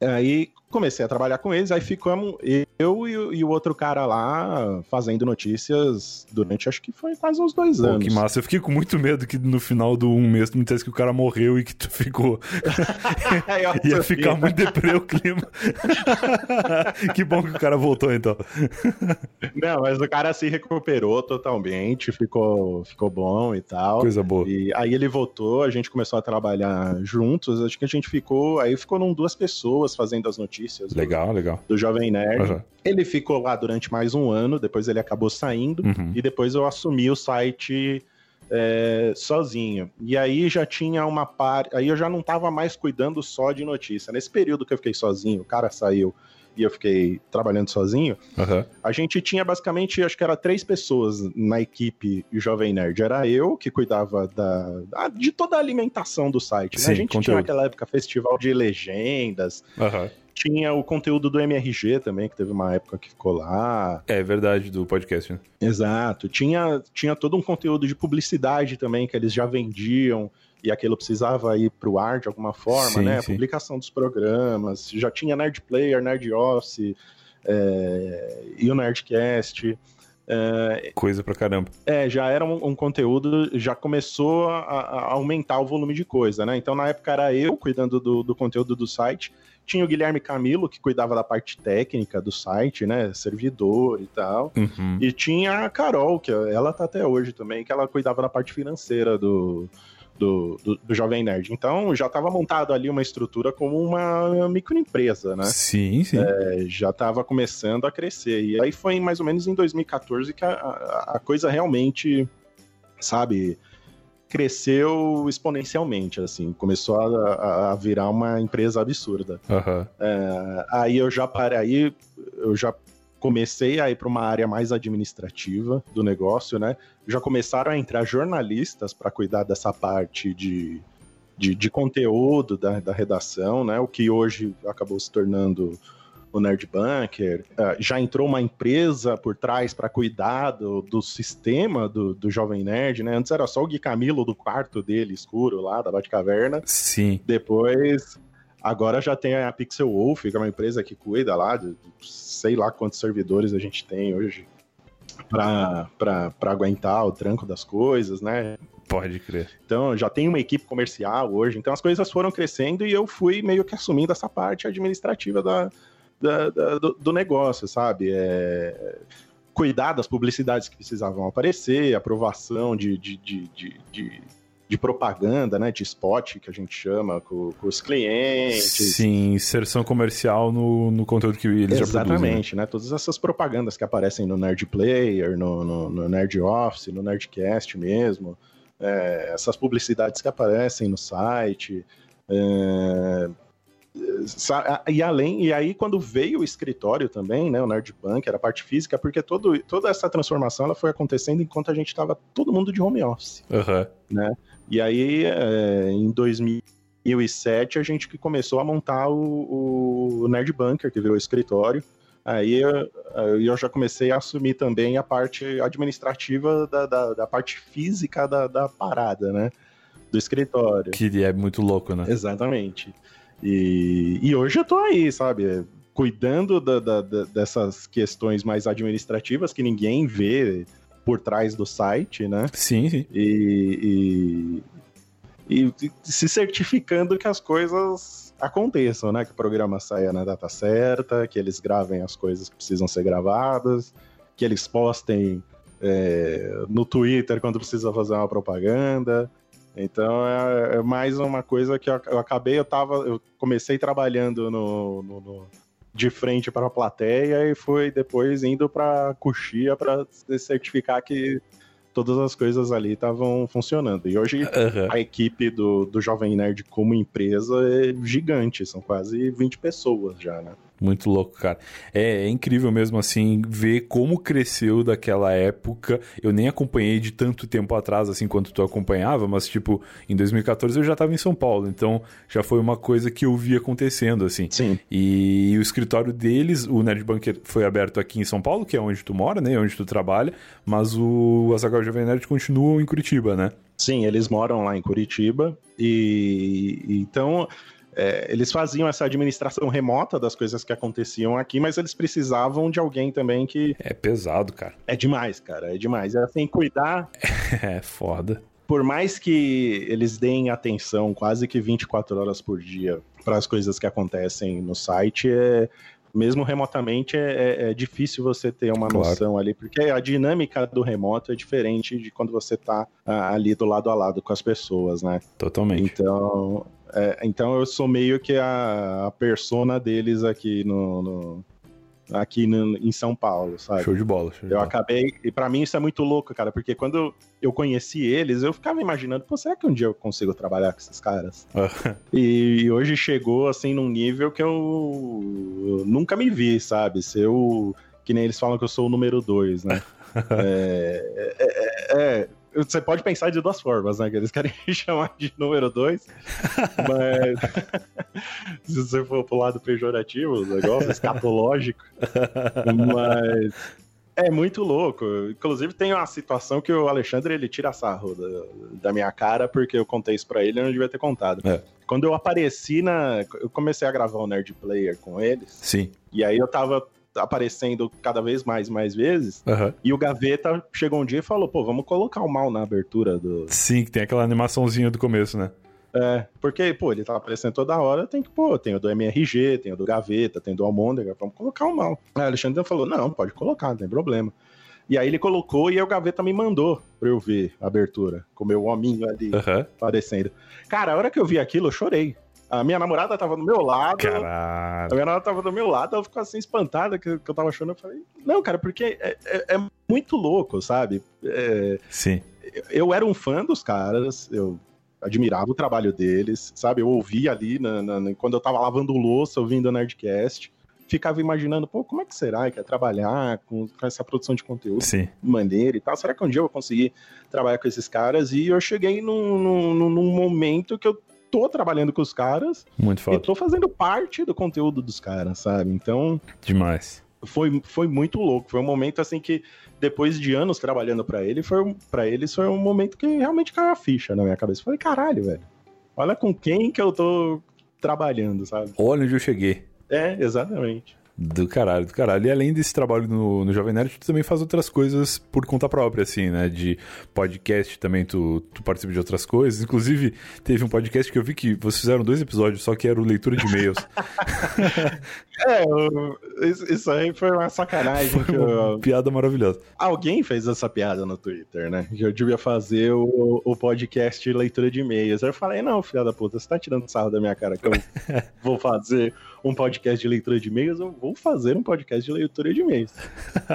Aí comecei a trabalhar com eles, aí ficamos eu e, o outro cara lá fazendo notícias durante acho que foi quase uns dois Pô, anos. que massa. Eu fiquei com muito medo que no final do um mês tu me dissesse que o cara morreu e que tu ficou. *laughs* *laughs* Ia ficar muito deprê o clima. *laughs* que bom que o cara voltou então. Não, mas o cara se recuperou totalmente, ficou, ficou bom e tal. Coisa boa. E aí ele voltou, a gente começou a trabalhar juntos, acho que a gente ficou, aí ficou duas pessoas fazendo as notícias notícias. Legal, do, legal. Do Jovem Nerd. Uhum. Ele ficou lá durante mais um ano, depois ele acabou saindo, uhum. e depois eu assumi o site é, sozinho. E aí já tinha uma parte. Aí eu já não estava mais cuidando só de notícia. Nesse período que eu fiquei sozinho, o cara saiu e eu fiquei trabalhando sozinho, uhum. a gente tinha basicamente, acho que era três pessoas na equipe Jovem Nerd. Era eu, que cuidava da, de toda a alimentação do site. Né? Sim, a gente conteúdo. tinha naquela época festival de legendas. Uhum. Tinha o conteúdo do MRG também, que teve uma época que ficou lá. É verdade, do podcast. Né? Exato. Tinha, tinha todo um conteúdo de publicidade também, que eles já vendiam e aquilo precisava ir para o ar de alguma forma, sim, né? Sim. A publicação dos programas, já tinha Nerd Player, Nerd Office é, e o Nerdcast. É, Coisa pra caramba. É, já era um, um conteúdo, já começou a, a, aumentar o volume de coisa, né? Então, na época, era eu cuidando do, do conteúdo do site, tinha o Guilherme Camilo, que cuidava da parte técnica do site, né? Servidor e tal. Uhum. E tinha a Carol, que ela tá até hoje também, que ela cuidava da parte financeira do, do, do, do, Jovem Nerd. Então já estava montado ali uma estrutura como uma microempresa, né? Sim, sim. É, já estava começando a crescer. E aí foi mais ou menos em 2014 que a, a, a coisa realmente, sabe, cresceu exponencialmente, assim, começou a, a virar uma empresa absurda. Uhum. É, aí eu já parei, aí eu já comecei a ir para uma área mais administrativa do negócio, né? Já começaram a entrar jornalistas para cuidar dessa parte de, de, de conteúdo da, da, redação, né? O que hoje acabou se tornando o Nerd Bunker. Uh, já entrou uma empresa por trás para cuidar do, do sistema do, do Jovem Nerd, né? Antes era só o Gui Camilo do quarto dele, escuro, lá, da Batcaverna. Sim. Depois Agora já tem a Pixel Wolf, que é uma empresa que cuida lá de, de sei lá quantos servidores a gente tem hoje para aguentar o tranco das coisas, né? Pode crer. Então, já tem uma equipe comercial hoje. Então, as coisas foram crescendo e eu fui meio que assumindo essa parte administrativa da, da, da do, do, negócio, sabe? É, cuidar das publicidades que precisavam aparecer, aprovação de, de, de, de, de propaganda, né, de spot, que a gente chama, com, com os clientes. Sim, inserção comercial no, no conteúdo que eles Exatamente, já produzem. Exatamente, né, todas essas propagandas que aparecem no Nerd Player, no, no, no Nerd Office, no Nerdcast mesmo, é, essas publicidades que aparecem no site, é, e além e aí quando veio o escritório também, né, o Nerd era a parte física, porque todo, toda essa transformação ela foi acontecendo enquanto a gente estava todo mundo de home office, uhum. né? E aí é, em 2007 a gente que começou a montar o, o Nerd Bunker, que virou escritório. Aí eu, eu já comecei a assumir também a parte administrativa da, da, da parte física da, da parada, né? Do escritório. Que é muito louco, né? Exatamente. E, e hoje eu tô aí, sabe? Cuidando da, da, da, dessas questões mais administrativas que ninguém vê por trás do site, né? Sim, sim. E, e, se certificando que as coisas aconteçam, né? Que o programa saia na data certa, que eles gravem as coisas que precisam ser gravadas, que eles postem é, no Twitter quando precisa fazer uma propaganda. Então é, é, mais uma coisa que eu, eu, acabei, eu tava. Eu comecei trabalhando no, no, no de frente para a plateia e foi depois indo para coxia para certificar que todas as coisas ali estavam funcionando. E hoje Aham. a equipe do, do Jovem Nerd como empresa é gigante, são quase 20 pessoas já, né? Muito louco, cara. É, é incrível mesmo, assim, ver como cresceu daquela época. Eu nem acompanhei de tanto tempo atrás, assim, quanto tu acompanhava, mas, tipo, em 2014 eu já tava em São Paulo, então já foi uma coisa que eu vi acontecendo, assim. Sim. E o escritório deles, o Nerd Bunker, foi aberto aqui em São Paulo, que é onde tu mora, né? Onde tu trabalha, mas o Azaghal Jovem Nerd continua em Curitiba, né? Sim, eles moram lá em Curitiba e e então é, eles faziam essa administração remota das coisas que aconteciam aqui, mas eles precisavam de alguém também que É pesado, cara. é demais, cara, é demais. É assim, cuidar, *laughs* É foda. por mais que eles deem atenção quase que 24 horas por dia para as coisas que acontecem no site, é, mesmo remotamente é, é- é difícil você ter uma Claro. noção ali, porque a dinâmica do remoto é diferente de quando você tá ah, ali do lado a lado com as pessoas, né? Totalmente. Então, é, então eu sou meio que a, a persona deles aqui no, no- aqui no- em São Paulo, sabe? Show de bola. Show de Eu bola. acabei, e pra mim isso é muito louco, cara, porque quando eu conheci eles, eu ficava imaginando, pô, será que um dia eu consigo trabalhar com esses caras? E, e hoje chegou assim num nível que eu nunca me vi, sabe? Ser o que nem eles falam que eu sou o número dois, né? *laughs* é, é- é- é, você pode pensar de duas formas, né? Que eles querem *laughs* me chamar de número dois, mas *laughs* se você for pro lado pejorativo, o negócio escatológico, mas é muito louco. Inclusive tem uma situação que o Alexandre ele tira sarro da, da minha cara porque eu contei isso pra ele e não devia ter contado. É. Quando eu apareci na, eu comecei a gravar o Nerd Player com eles Sim. e aí eu tava aparecendo cada vez mais mais vezes Aham. e o Gaveta chegou um dia e falou, pô, vamos colocar o mal na abertura do, Sim, que tem aquela animaçãozinha do começo, né? é, porque, pô, ele tá aparecendo toda hora, tem que, pô, tem o do MRG, tem o do Gaveta, tem o do Almôndega, vamos colocar o mal. Aí o Alexandre falou, não, pode colocar, não tem problema. E aí ele colocou e o Gaveta me mandou pra eu ver a abertura, com o meu hominho ali Aham. aparecendo. Cara, a hora que eu vi aquilo, eu chorei. A minha namorada tava do meu lado, a Caralho. minha namorada tava do meu lado, ela ficou assim espantada que, que eu tava chorando. Eu falei, não, cara, porque é, é- é muito louco, sabe? É, Sim. eu era um fã dos caras, eu admirava o trabalho deles, sabe? Eu ouvia ali, na- na- quando eu tava lavando louça, ouvindo o Nerdcast, ficava imaginando, pô, como é que será que é trabalhar com, com essa produção de conteúdo Sim. maneira e tal? Será que um dia eu vou conseguir trabalhar com esses caras? E eu cheguei num, num, num momento que eu tô trabalhando com os caras Muito e foda. tô fazendo parte do conteúdo dos caras, sabe? Então, Demais. foi, foi muito louco. Foi um momento assim que, depois de anos trabalhando pra ele, foi um, para eles foi um momento que realmente caiu a ficha na minha cabeça. Eu Falei, caralho, velho. Olha com quem que eu tô trabalhando, sabe? Olha onde eu cheguei. É, exatamente. Do caralho, do caralho. E além desse trabalho no, no Jovem Nerd, tu também faz outras coisas por conta própria, assim, né? De podcast também, tu, tu participa de outras coisas. Inclusive, teve um podcast que eu vi que vocês fizeram dois episódios, só que era o leitura de e-mails. *laughs* É, isso, aí foi uma sacanagem. que eu- Piada maravilhosa. alguém fez essa piada no Twitter, né? Que eu devia fazer o, o podcast leitura de e-mails. Aí eu falei, não, filha da puta, você tá tirando sarro da minha cara que eu *laughs* vou fazer um podcast de leitura de e-mails? Eu vou fazer um podcast de leitura de e-mails.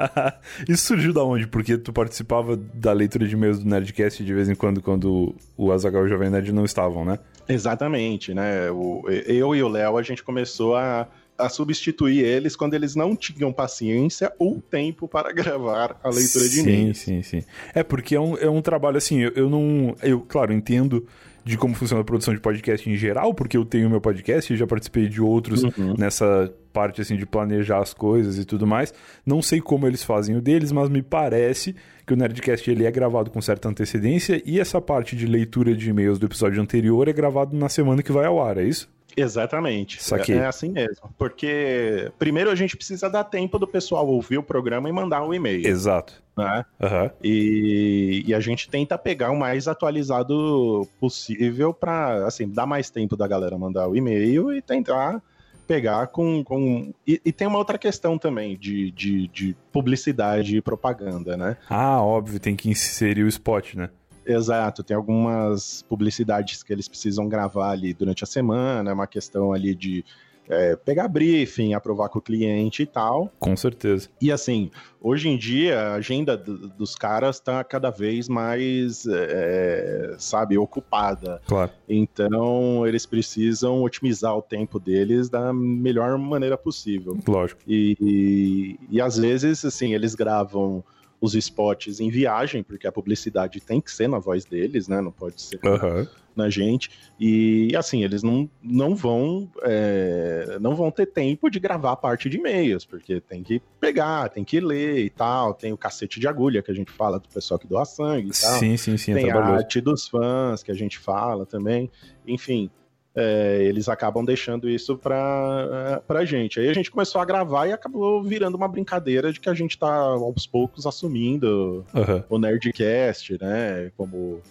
*laughs* Isso surgiu da onde? Porque tu participava da leitura de e-mails do Nerdcast de vez em quando, quando o Azaghal e o Jovem Nerd não estavam, né? Exatamente, né? O- eu e o Léo, a gente começou a, a substituir eles quando eles não tinham paciência ou tempo para gravar a leitura de sim, e-mails. Sim, sim, É porque é um, é um trabalho assim, eu, eu não. Eu, claro, entendo de como funciona a produção de podcast em geral, porque eu tenho meu podcast e já participei de outros Uhum. nessa parte assim de planejar as coisas e tudo mais. Não sei como eles fazem o deles, mas me parece que o Nerdcast ele é gravado com certa antecedência e essa parte de leitura de e-mails do episódio anterior é gravado na semana que vai ao ar, é isso? Exatamente. É, é assim mesmo. Porque primeiro a gente precisa dar tempo do pessoal ouvir o programa e mandar o e-mail. Exato. né? Aham. E, e a gente tenta pegar o mais atualizado possível para assim, dar mais tempo da galera mandar o e-mail e tentar pegar com. com... E, e tem uma outra questão também de, de, de publicidade e propaganda, né? Ah, óbvio, tem que inserir o spot, né? Exato, tem algumas publicidades que eles precisam gravar ali durante a semana, é uma questão ali de é, pegar briefing, aprovar com o cliente e tal. Com certeza. E assim, hoje em dia a agenda do, dos caras tá cada vez mais, é, sabe, ocupada. Claro. Então eles precisam otimizar o tempo deles da melhor maneira possível. Lógico. E, e, e às vezes, assim, eles gravam os spots em viagem, porque a publicidade tem que ser na voz deles, né? Não pode ser Aham. na gente. E assim, eles não, não vão é, não vão ter tempo de gravar a parte de e-mails, porque tem que pegar, tem que ler e tal. Tem o cacete de agulha que a gente fala do pessoal que doa sangue e tal. Sim, sim, sim. É tem a trabalhoso. arte dos fãs que a gente fala também. Enfim. É, eles acabam deixando isso pra, pra gente. Aí a gente começou a gravar e acabou virando uma brincadeira de que a gente tá aos poucos assumindo Aham. o Nerdcast, né? Como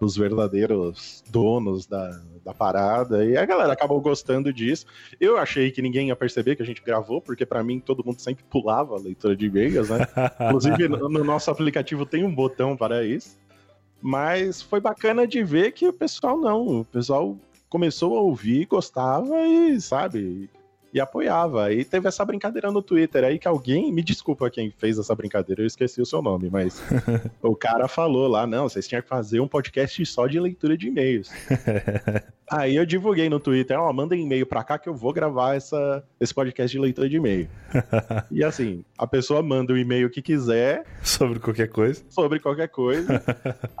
os verdadeiros donos da, da parada. E a galera acabou gostando disso. Eu achei que ninguém ia perceber que a gente gravou, porque pra mim todo mundo sempre pulava a leitura de e-mails, né? *laughs* Inclusive no, no nosso aplicativo tem um botão para isso. Mas foi bacana de ver que o pessoal não. O pessoal começou a ouvir, gostava e, sabe, e apoiava. Aí teve essa brincadeira no Twitter aí que alguém, me desculpa quem fez essa brincadeira, eu esqueci o seu nome, mas *laughs* o cara falou lá, não, vocês tinham que fazer um podcast só de leitura de e-mails. *laughs* aí eu divulguei no Twitter, ó, manda e-mail pra cá que eu vou gravar essa, esse podcast de leitura de e-mail. *laughs* e assim, a pessoa manda o e-mail que quiser Sobre qualquer coisa. sobre qualquer coisa.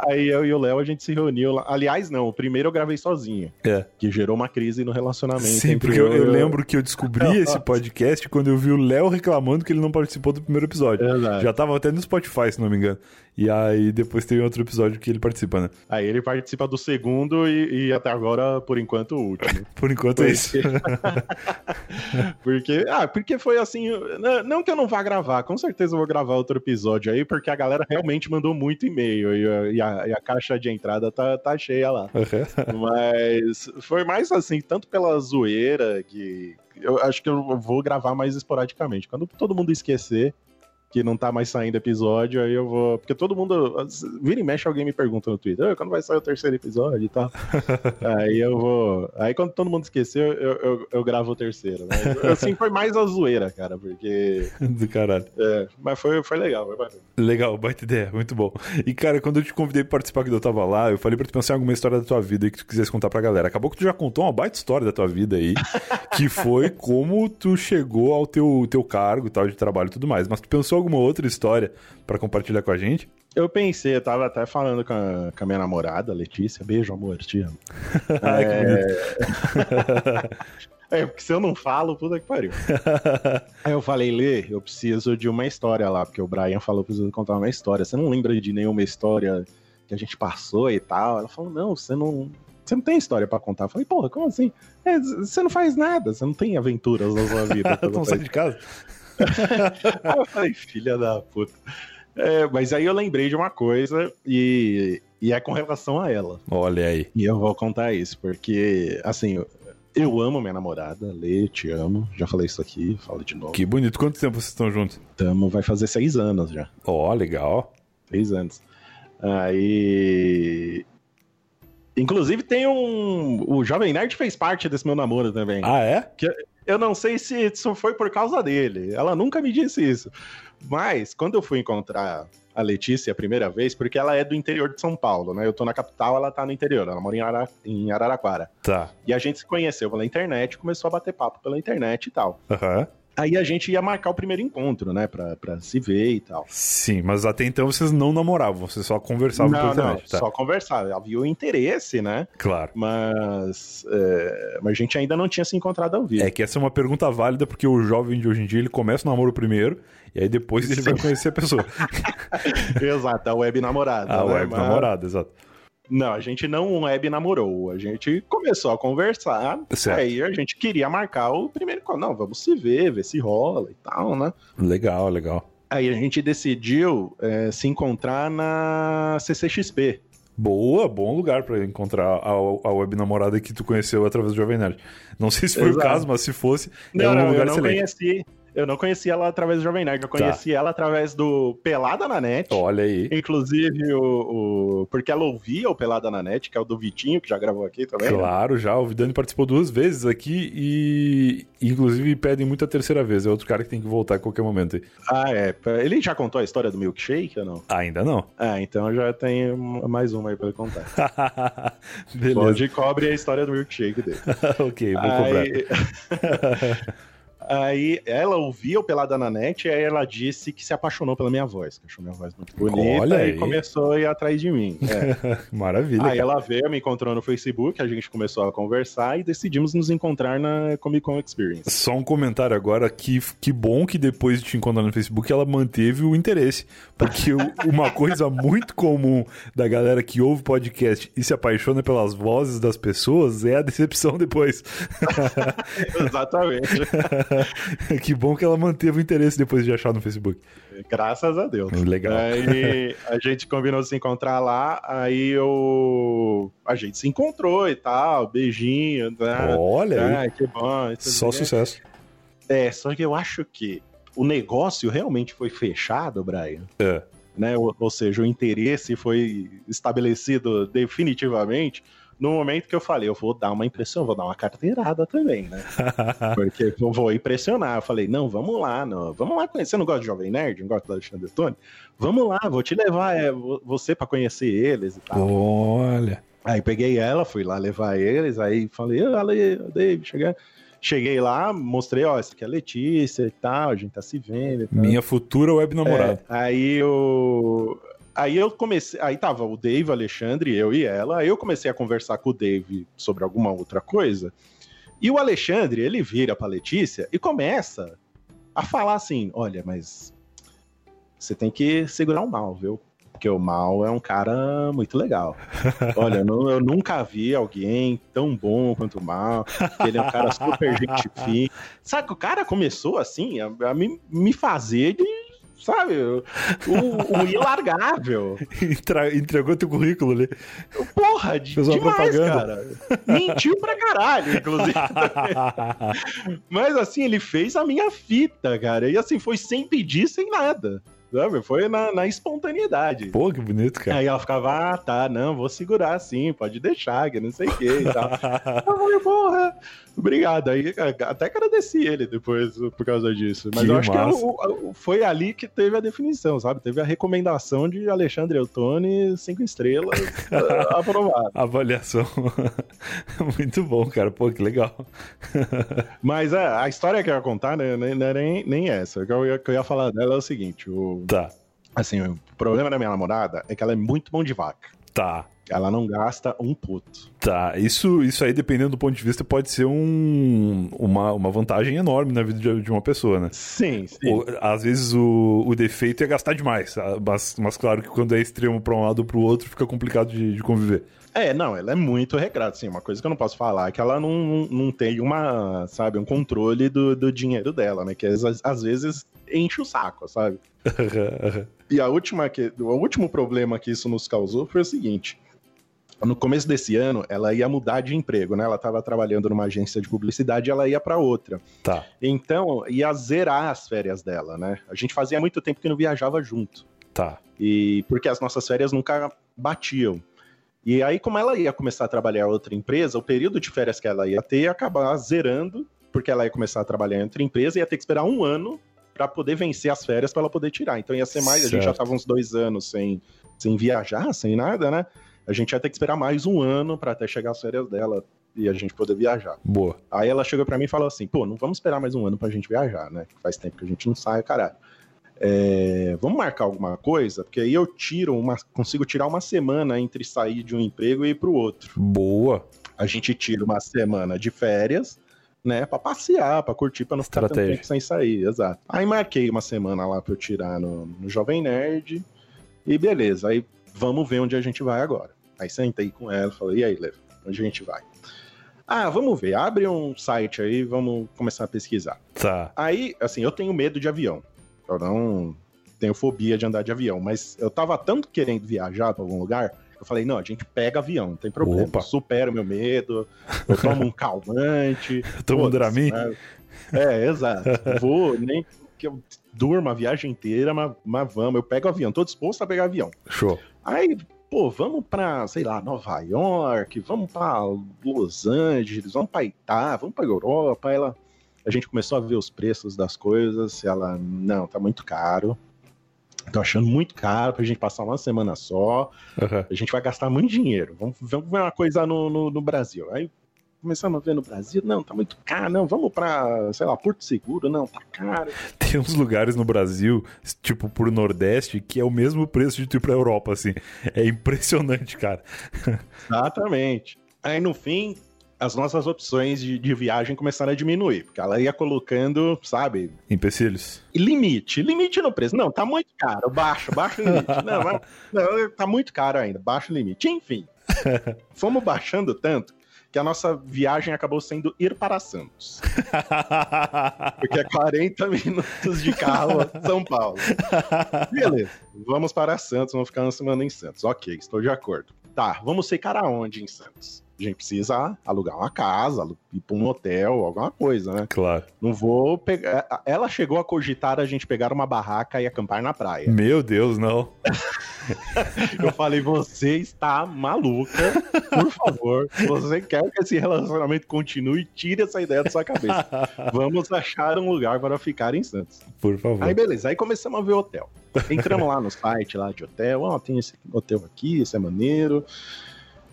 aí eu e o Léo a gente se reuniu lá. Aliás, não, o primeiro eu gravei sozinho, É. que gerou uma crise no relacionamento. Sim, porque eu, eu e o- lembro que eu descobri *laughs* esse podcast quando eu vi o Léo reclamando que ele não participou do primeiro episódio. Exato. Já tava até no Spotify, se não me engano. E aí depois tem outro episódio que ele participa, né? Aí ele participa do segundo e, e até agora, por enquanto, o último. *laughs* Por enquanto é isso. porque, *laughs* ah, porque foi assim. não- que eu não vá gravar, com certeza eu vou gravar outro episódio aí, porque a galera realmente mandou muito e-mail e, a- e a, e a caixa de entrada tá, tá cheia lá. Aham. Mas foi mais assim, tanto pela zoeira que eu acho que eu vou gravar mais esporadicamente. Quando todo mundo esquecer que não tá mais saindo episódio, aí eu vou. Porque todo mundo. Vira e mexe, alguém me pergunta no Twitter, "Ah, quando vai sair o terceiro episódio e tal. *laughs* aí eu vou. Aí quando todo mundo esquecer, eu, eu, eu gravo o terceiro. Mas, *laughs* assim, foi mais a zoeira, cara, porque. *laughs* Do caralho. é, mas foi, foi legal, foi bacana. Legal, baita ideia, muito bom. E cara, quando eu te convidei pra participar que eu tava lá, eu falei pra tu pensar em alguma história da tua vida aí que tu quisesse contar pra galera. Acabou que tu já contou uma baita história da tua vida aí, que foi como tu chegou ao teu, teu cargo e tal de trabalho e tudo mais. Mas tu pensou alguma outra história pra compartilhar com a gente? Eu pensei, eu tava até falando com a, com a minha namorada, Letícia. Beijo, amor, te amo. *laughs* Ai, que bonito. *laughs* É, porque se eu não falo, puta que pariu. *laughs* Aí eu falei, Lê, eu preciso de uma história lá, porque o Brian falou que preciso contar uma história. Você não lembra de nenhuma história que a gente passou e tal? Ela falou, não, você não. Você não tem história pra contar. Eu falei, porra, como assim? É, você não faz nada, você não tem aventuras na sua vida. Tu não sai de casa? *laughs* Aí eu falei, filha da puta. É, mas aí eu lembrei de uma coisa e, e é com relação a ela. Olha aí. E eu vou contar isso, porque, assim, eu, amo minha namorada, Lê, te amo. Já falei isso aqui, falo de novo. Que bonito. Quanto tempo vocês estão juntos? Tamo, vai fazer seis anos já. Ó, legal. Seis anos. Aí. Inclusive tem um. O Jovem Nerd fez parte desse meu namoro também. Ah, é? Eu não sei se isso foi por causa dele. Ela nunca me disse isso. Mas, quando eu fui encontrar a Letícia a primeira vez, porque ela é do interior de São Paulo, né? Eu tô na capital, ela tá no interior. Ela mora em, Ara... em Araraquara. Tá. E a gente se conheceu pela internet, começou a bater papo pela internet e tal. Aham. Aí a gente ia marcar o primeiro encontro, né? Pra, pra se ver e tal. Sim, mas até então vocês não namoravam, vocês só conversavam não, por não, internet. Tá. só conversar. Havia o interesse, né? Claro. Mas, é, mas a gente ainda não tinha se encontrado ao vivo. É que essa é uma pergunta válida, porque o jovem de hoje em dia ele começa o namoro primeiro, e aí depois ele vai conhecer a pessoa. *laughs* Exato, a web namorada. a né? web Mas- namorada, exato. Não, a gente não web namorou. A gente começou a conversar. Certo. Aí a gente queria marcar o primeiro. Não, vamos se ver, ver se rola e tal, né? Legal, legal. Aí a gente decidiu é, se encontrar na CCXP. Boa, bom lugar pra encontrar a, a web namorada que tu conheceu através do Jovem Nerd. Não sei se foi Exato. o caso, mas se fosse, é Não, um não, lugar eu não excelente. conheci. Eu não conheci ela através do Jovem Nerd, eu conheci ela através do Pelada na Net. Olha aí. Inclusive, o, o- porque ela ouvia o Pelada na Net, que é o do Vitinho, que já gravou aqui também. né? Claro, já. O Vidani participou duas vezes aqui e, inclusive, pedem muito a terceira vez. É outro cara que tem que voltar a qualquer momento. aí. Ah, é. Ele já contou a história do milkshake ou não? Ainda não. Ah, então já tem mais uma aí pra ele contar. *laughs* Beleza. Pode cobre a história do milkshake dele. *laughs* ok, vou cobrar. *laughs* Aí... ela ouvia o Pelada na Net e aí ela disse que se apaixonou pela minha voz, que achou minha voz muito bonita Olha e aí. começou a ir atrás de mim. É. *laughs* Maravilha. Aí cara. ela veio, me encontrou no Facebook, a gente começou a conversar e decidimos nos encontrar na Comic Con Experience. Só um comentário agora, que, que bom que depois de te encontrar no Facebook ela manteve o interesse. Porque *laughs* uma coisa muito comum da galera que ouve podcast e se apaixona pelas vozes das pessoas é a decepção depois. *laughs* Exatamente. *laughs* que bom que ela manteve o interesse depois de achar no Facebook. Graças a Deus. Legal. Aí a gente combinou de se encontrar lá, aí eu. A gente se encontrou e tal, beijinho. Né? Olha aí. Ah, que bom. Só sucesso. É, só que eu acho que o negócio realmente foi fechado, Brian. É. Né? Ou, ou seja, o interesse foi estabelecido definitivamente no momento que eu falei, eu vou dar uma impressão, vou dar uma carteirada também, né? *laughs* Porque eu vou impressionar. Eu falei, não, vamos lá, não, vamos lá conhecer. Você não gosta de Jovem Nerd? Não gosta do Alexandre Tony? Vamos lá, vou te levar é, vo- você pra conhecer eles e tal. Olha. Aí peguei ela, fui lá levar eles, aí falei, Ale, David, cheguei. Cheguei lá, mostrei, ó, essa aqui é a Letícia e tal, a gente tá se vendo. Minha futura web namorada. É, aí eu. Aí eu comecei. Aí tava o Dave, Alexandre, eu e ela. Aí eu comecei a conversar com o Dave sobre alguma outra coisa. E o Alexandre, ele vira pra Letícia e começa a falar assim: olha, mas você tem que segurar o mal, viu? Porque o mal é um cara muito legal. Olha, eu nunca vi alguém tão bom quanto o mal. Ele é um cara super gente fina. Sabe que o cara começou assim a, a me, me fazer de. Sabe? O, o ilargável. *laughs* Entra- Entregou teu currículo ali. Porra, de, Fez uma demais, propaganda. cara. Mentiu pra caralho, inclusive. *laughs* Mas assim, ele fez a minha fita, cara. E assim, foi sem pedir, sem nada. Sabe? Foi na, na espontaneidade. Pô, que bonito, cara. Aí ela ficava, ah, tá, não, vou segurar sim, pode deixar, que não sei o que e tal. *laughs* Eu falei, porra, obrigado. Aí até agradeci ele depois por causa disso. Mas Que eu acho massa. que foi ali que teve a definição, sabe? Teve a recomendação de Alexandre Eutone, cinco estrelas, ah, *laughs* aprovado. Avaliação. *laughs* Muito bom, cara. Pô, que legal. Mas é, a história que eu ia contar né, nem- não é nem, nem essa. O que eu, ia, que eu ia falar dela é o seguinte: o, Tá, assim, o problema da minha namorada é que ela é muito mão de vaca. tá. Ela não gasta um puto. Tá, isso, isso aí, dependendo do ponto de vista, pode ser um, uma, uma vantagem enorme na vida de, de uma pessoa, né? Sim, sim. Ou, às vezes o, o defeito é gastar demais, ah, mas, mas claro que quando é extremo pra um lado ou pro outro, fica complicado de, de conviver. É, não, ela é muito regrada, assim, uma coisa que eu não posso falar é que ela não, não, tem uma, sabe, um controle do, do dinheiro dela, né, que às, às vezes enche o saco, sabe? E a última que, o último problema que isso nos causou foi o seguinte, no começo desse ano, ela ia mudar de emprego, né, ela estava trabalhando numa agência de publicidade e ela ia para outra. tá, Então, ia zerar as férias dela, né? A gente fazia muito tempo que não viajava junto. tá. E porque as nossas férias nunca batiam. E aí, como ela ia começar a trabalhar em outra empresa, o período de férias que ela ia ter ia acabar zerando, porque ela ia começar a trabalhar em outra empresa e ia ter que esperar um ano para poder vencer as férias para ela poder tirar. Então ia ser mais, a gente já Certo. tava uns dois anos sem, sem viajar, sem nada, né? A gente ia ter que esperar mais um ano para até chegar as férias dela e a gente poder viajar. Boa. Aí ela chegou pra mim e falou assim: pô, não vamos esperar mais um ano pra gente viajar, né? Faz tempo que a gente não sai, caralho. É, vamos marcar alguma coisa? Porque aí eu tiro uma. consigo tirar uma semana entre sair de um emprego e ir pro outro. Boa. A gente tira uma semana de férias, né? Pra passear, pra curtir, pra não ficar tanto tempo sem sair, exato. Aí marquei uma semana lá pra eu tirar no, no Jovem Nerd. E beleza, aí vamos ver onde a gente vai agora. Aí sentei com ela e falei, e aí, Lev, onde a gente vai? Ah, vamos ver, abre um site aí, vamos começar a pesquisar. Tá. Aí, assim, eu tenho medo de avião. Eu não tenho fobia de andar de avião, mas eu tava tanto querendo viajar pra algum lugar, Eu falei, não, a gente pega avião, não tem problema. Opa. Supero o meu medo, eu tomo um calmante. *laughs* Toma um Dramin? né? É, exato. Vou, nem que eu durma a viagem inteira, mas, mas vamos, eu pego avião, tô disposto a pegar avião. Show. Aí, pô, vamos pra, sei lá, Nova York, vamos pra Los Angeles, vamos pra Itália, vamos pra Europa. Ela, a gente começou a ver os preços das coisas. Ela, não, tá muito caro. Tô achando muito caro pra gente passar uma semana só. Aham. A gente vai gastar muito dinheiro. Vamos, vamos ver uma coisa no, no, no Brasil. Aí começamos a ver no Brasil. Não, tá muito caro. Não, vamos pra, sei lá, Porto Seguro. Não, tá caro. Tem uns lugares no Brasil, tipo por Nordeste, que é o mesmo preço de tu ir pra Europa, assim. É impressionante, cara. *laughs* Exatamente. Aí no fim, as nossas opções de, de viagem começaram a diminuir, porque ela ia colocando, sabe, Empecilhos. limite, limite no preço. Não, tá muito caro, baixo, baixo o limite. *laughs* Não, não, tá muito caro ainda, baixo o limite. Enfim, *laughs* fomos baixando tanto que a nossa viagem acabou sendo ir para Santos, porque é 40 minutos de carro a São Paulo. Beleza, vamos para Santos, vamos ficar uma semana em Santos. Ok, estou de acordo. Tá, vamos ficar aonde em Santos? A gente precisa alugar uma casa, ir para um hotel, alguma coisa, né? claro. Não vou pegar. Ela chegou a cogitar a gente pegar uma barraca e acampar na praia. Meu Deus, não. *laughs* Eu falei, você está maluca, por favor. Você quer que esse relacionamento continue, tire essa ideia da sua cabeça. *laughs* Vamos achar um lugar para ficar em Santos. Por favor. Aí beleza, aí começamos a ver hotel. Entramos lá no site lá de hotel, ó, tem esse hotel aqui, esse é maneiro.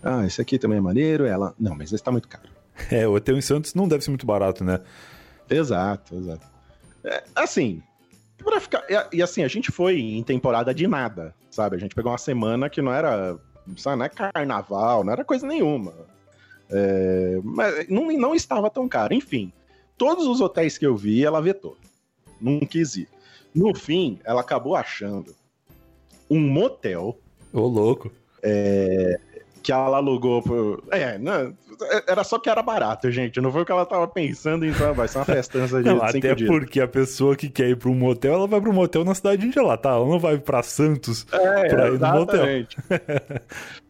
Ah, esse aqui também é maneiro. Ela, não, mas esse tá muito caro. *laughs* É, o hotel em Santos não deve ser muito barato, né? Exato, exato. É, assim, pra ficar. E, e assim, a gente foi em temporada de nada, sabe? A gente pegou uma semana que não era. Sabe, não é carnaval, não era coisa nenhuma. É, mas não, não estava tão caro. Enfim, todos os hotéis que eu vi, ela vetou. Não quis ir. No fim, ela acabou achando um motel Ô, louco. Que ela alugou por. É, não, era só que era barato, gente. Não foi o que ela tava pensando, então vai ser uma festança de Não, até dias. porque a pessoa que quer ir pra um motel, ela vai um motel na cidade onde ela tá. Ela não vai pra Santos É, pra ir no motel. exatamente. *laughs*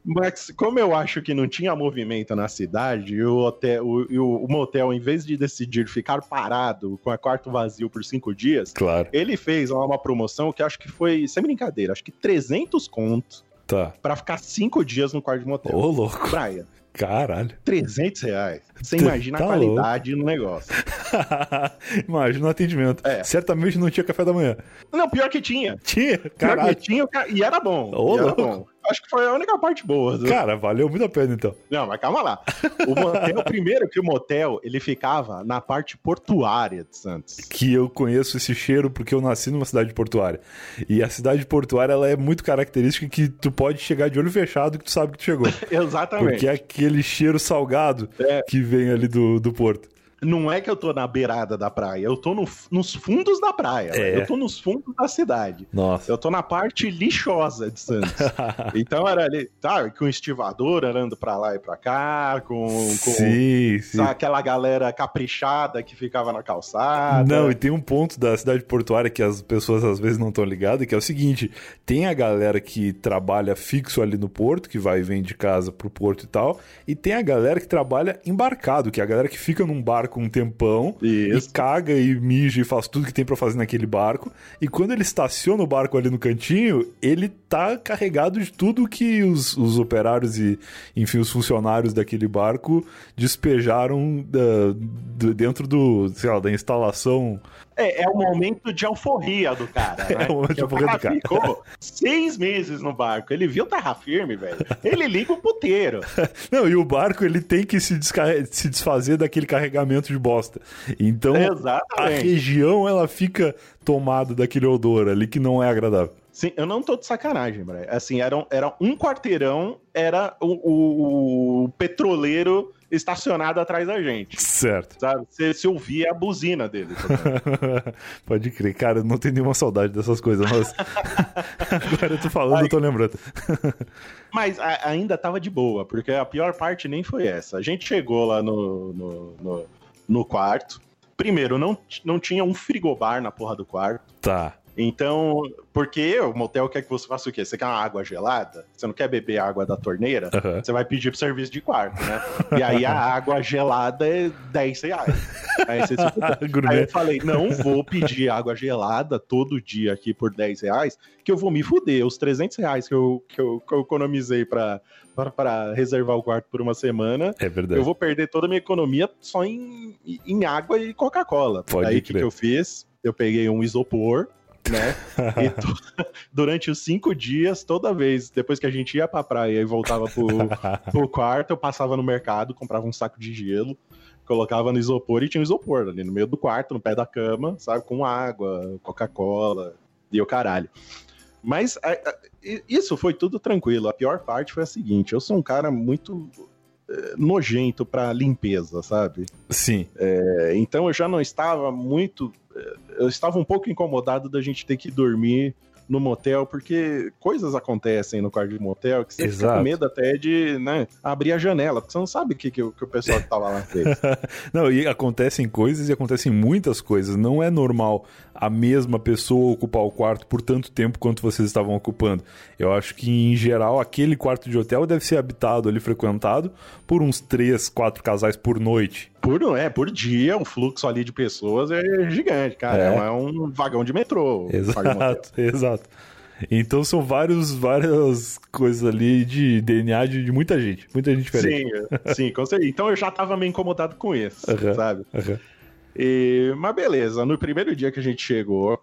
Mas como eu acho que não tinha movimento na cidade, e o, hotel, o, o, motel, em vez de decidir ficar parado com a quarto vazio por cinco dias, Claro. ele fez uma, promoção que acho que foi, sem brincadeira, acho que 300 contos Tá. pra ficar cinco dias no quarto de motel. Ô, louco. Praia, Caralho. 300 reais. Você Tá imagina a louco. qualidade no negócio. Imagina o atendimento. É. Certamente não tinha café da manhã. Não, pior que tinha. Tinha? Pior Caralho. que tinha, e era bom. Ô, e era louco. bom. Acho que foi a única parte boa. do- Cara, valeu muito a pena então. Não, mas calma lá. O motel, primeiro que o motel, ele ficava na parte portuária de Santos. Que eu conheço esse cheiro porque eu nasci numa cidade portuária. E a cidade portuária ela é muito característica que tu pode chegar de olho fechado que tu sabe que tu chegou. *laughs* Exatamente. Porque é aquele cheiro salgado É. que vem ali do, do porto. Não é que eu tô na beirada da praia, eu tô no- nos fundos da praia. É. Eu tô nos fundos da cidade. Nossa. Eu tô na parte lixosa de Santos. *laughs* então era ali, tá, com estivador andando pra lá e pra cá, com, com sim, sim. aquela galera caprichada que ficava na calçada. Não, e tem um ponto da cidade portuária que as pessoas às vezes não estão ligadas, que é o seguinte: tem a galera que trabalha fixo ali no porto, que vai e vem de casa pro porto e tal, e tem a galera que trabalha embarcado, que é a galera que fica num barco um tempão Isso. e caga e mija e faz tudo que tem pra fazer naquele barco. E quando ele estaciona o barco ali no cantinho, ele tá carregado de tudo que os, os operários e, enfim, os funcionários daquele barco despejaram da- do- dentro do, sei lá, da instalação É, é o momento de euforia do cara, *laughs* né? É o momento de o do cara ficou seis meses no barco. Ele viu terra firme, velho. Ele liga o puteiro. *laughs* Não, e o barco ele tem que se, se desfazer daquele carregamento de bosta. Então a Exatamente. região ela fica tomada daquele odor ali que não é agradável. Sim, eu não tô de sacanagem, Brian. Assim, era, um- era um quarteirão, era o, o- o petroleiro estacionado atrás da gente. Certo. Sabe? Você, você ouvia a buzina dele. *laughs* Pode crer, cara, não tenho nenhuma saudade dessas coisas, mas *laughs* agora eu tô falando, eu tô lembrando. *laughs* Mas a- ainda tava de boa, porque a pior parte nem foi essa. A gente chegou lá no, no, no, no quarto. Primeiro, não, não tinha um frigobar na porra do quarto. Tá. Então, porque o motel quer que você faça o quê? Você quer uma água gelada? Você não quer beber água da torneira? Aham. Você vai pedir pro serviço de quarto, né? E aí a *laughs* água gelada é 10 reais. Aí, você. *laughs* Aí eu falei, não vou pedir água gelada todo dia aqui por 10 reais, que eu vou me fuder. Os 300 reais que eu, que eu, que eu economizei pra, pra, pra reservar o quarto por uma semana, É verdade. eu vou perder toda a minha economia só em, em água e Coca-Cola. Aí o que, que eu fiz? Eu peguei um isopor, né? e *laughs* *laughs* durante os cinco dias, toda vez, depois que a gente ia pra praia e voltava pro, *laughs* pro quarto, eu passava no mercado, comprava um saco de gelo, colocava no isopor e tinha um isopor ali no meio do quarto, no pé da cama, sabe? Com água, Coca-Cola e o caralho. Mas a- isso foi tudo tranquilo. A pior parte foi a seguinte: eu sou um cara muito eh, nojento pra limpeza, sabe? Sim. É, então eu já não estava muito. Eu estava um pouco incomodado da gente ter que dormir no motel, porque coisas acontecem no quarto de motel que você fica Exato. com medo até de né, abrir a janela, porque você não sabe o que, que, o, que o pessoal que tava lá fez. *laughs* Não, e acontecem coisas e acontecem muitas coisas. Não é normal a mesma pessoa ocupar o quarto por tanto tempo quanto vocês estavam ocupando. Eu acho que, em geral, aquele quarto de hotel deve ser habitado ali, frequentado, por uns três, quatro casais por noite. Por, é, por dia, um fluxo ali de pessoas é gigante, cara. É. É, um vagão de metrô. o de. Exato, *laughs* exato. Então são vários, várias coisas ali de DNA de, de muita gente. Muita gente diferente. Sim, *laughs* sim, com certeza. Então eu já tava meio incomodado com isso, Aham. sabe? Aham. E, mas beleza, no primeiro dia que a gente chegou,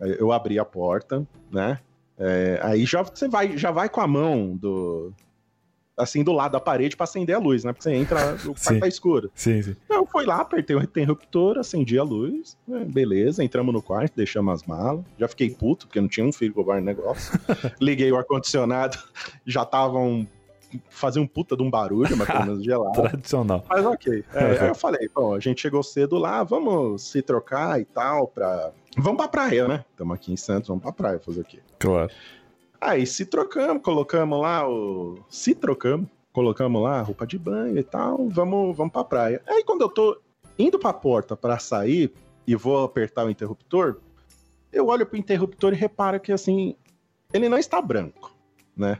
eu abri a porta, né? É, aí já você vai, já vai com a mão do. Assim, do lado da parede pra acender a luz, né? Porque você entra, o Sim. quarto tá escuro. Sim, sim. Eu fui lá, apertei o interruptor, acendi a luz, né, beleza, entramos no quarto, deixamos as malas. Já fiquei puto, porque não tinha um frigobar no negócio. *laughs* Liguei o ar-condicionado, já estavam fazendo um puta de um barulho, mas pelo menos gelado. *laughs* Tradicional. Mas ok. É, aí eu falei, bom, a gente chegou cedo lá, vamos se trocar e tal, pra. Vamos pra praia, né? Estamos aqui em Santos, vamos pra praia fazer o quê? Claro. Aí se trocamos, colocamos lá o. Se trocamos, colocamos lá roupa de banho e tal, vamos, vamos pra praia. Aí quando eu tô indo pra porta pra sair e vou apertar o interruptor, eu olho pro interruptor e reparo que assim, ele não está branco, né?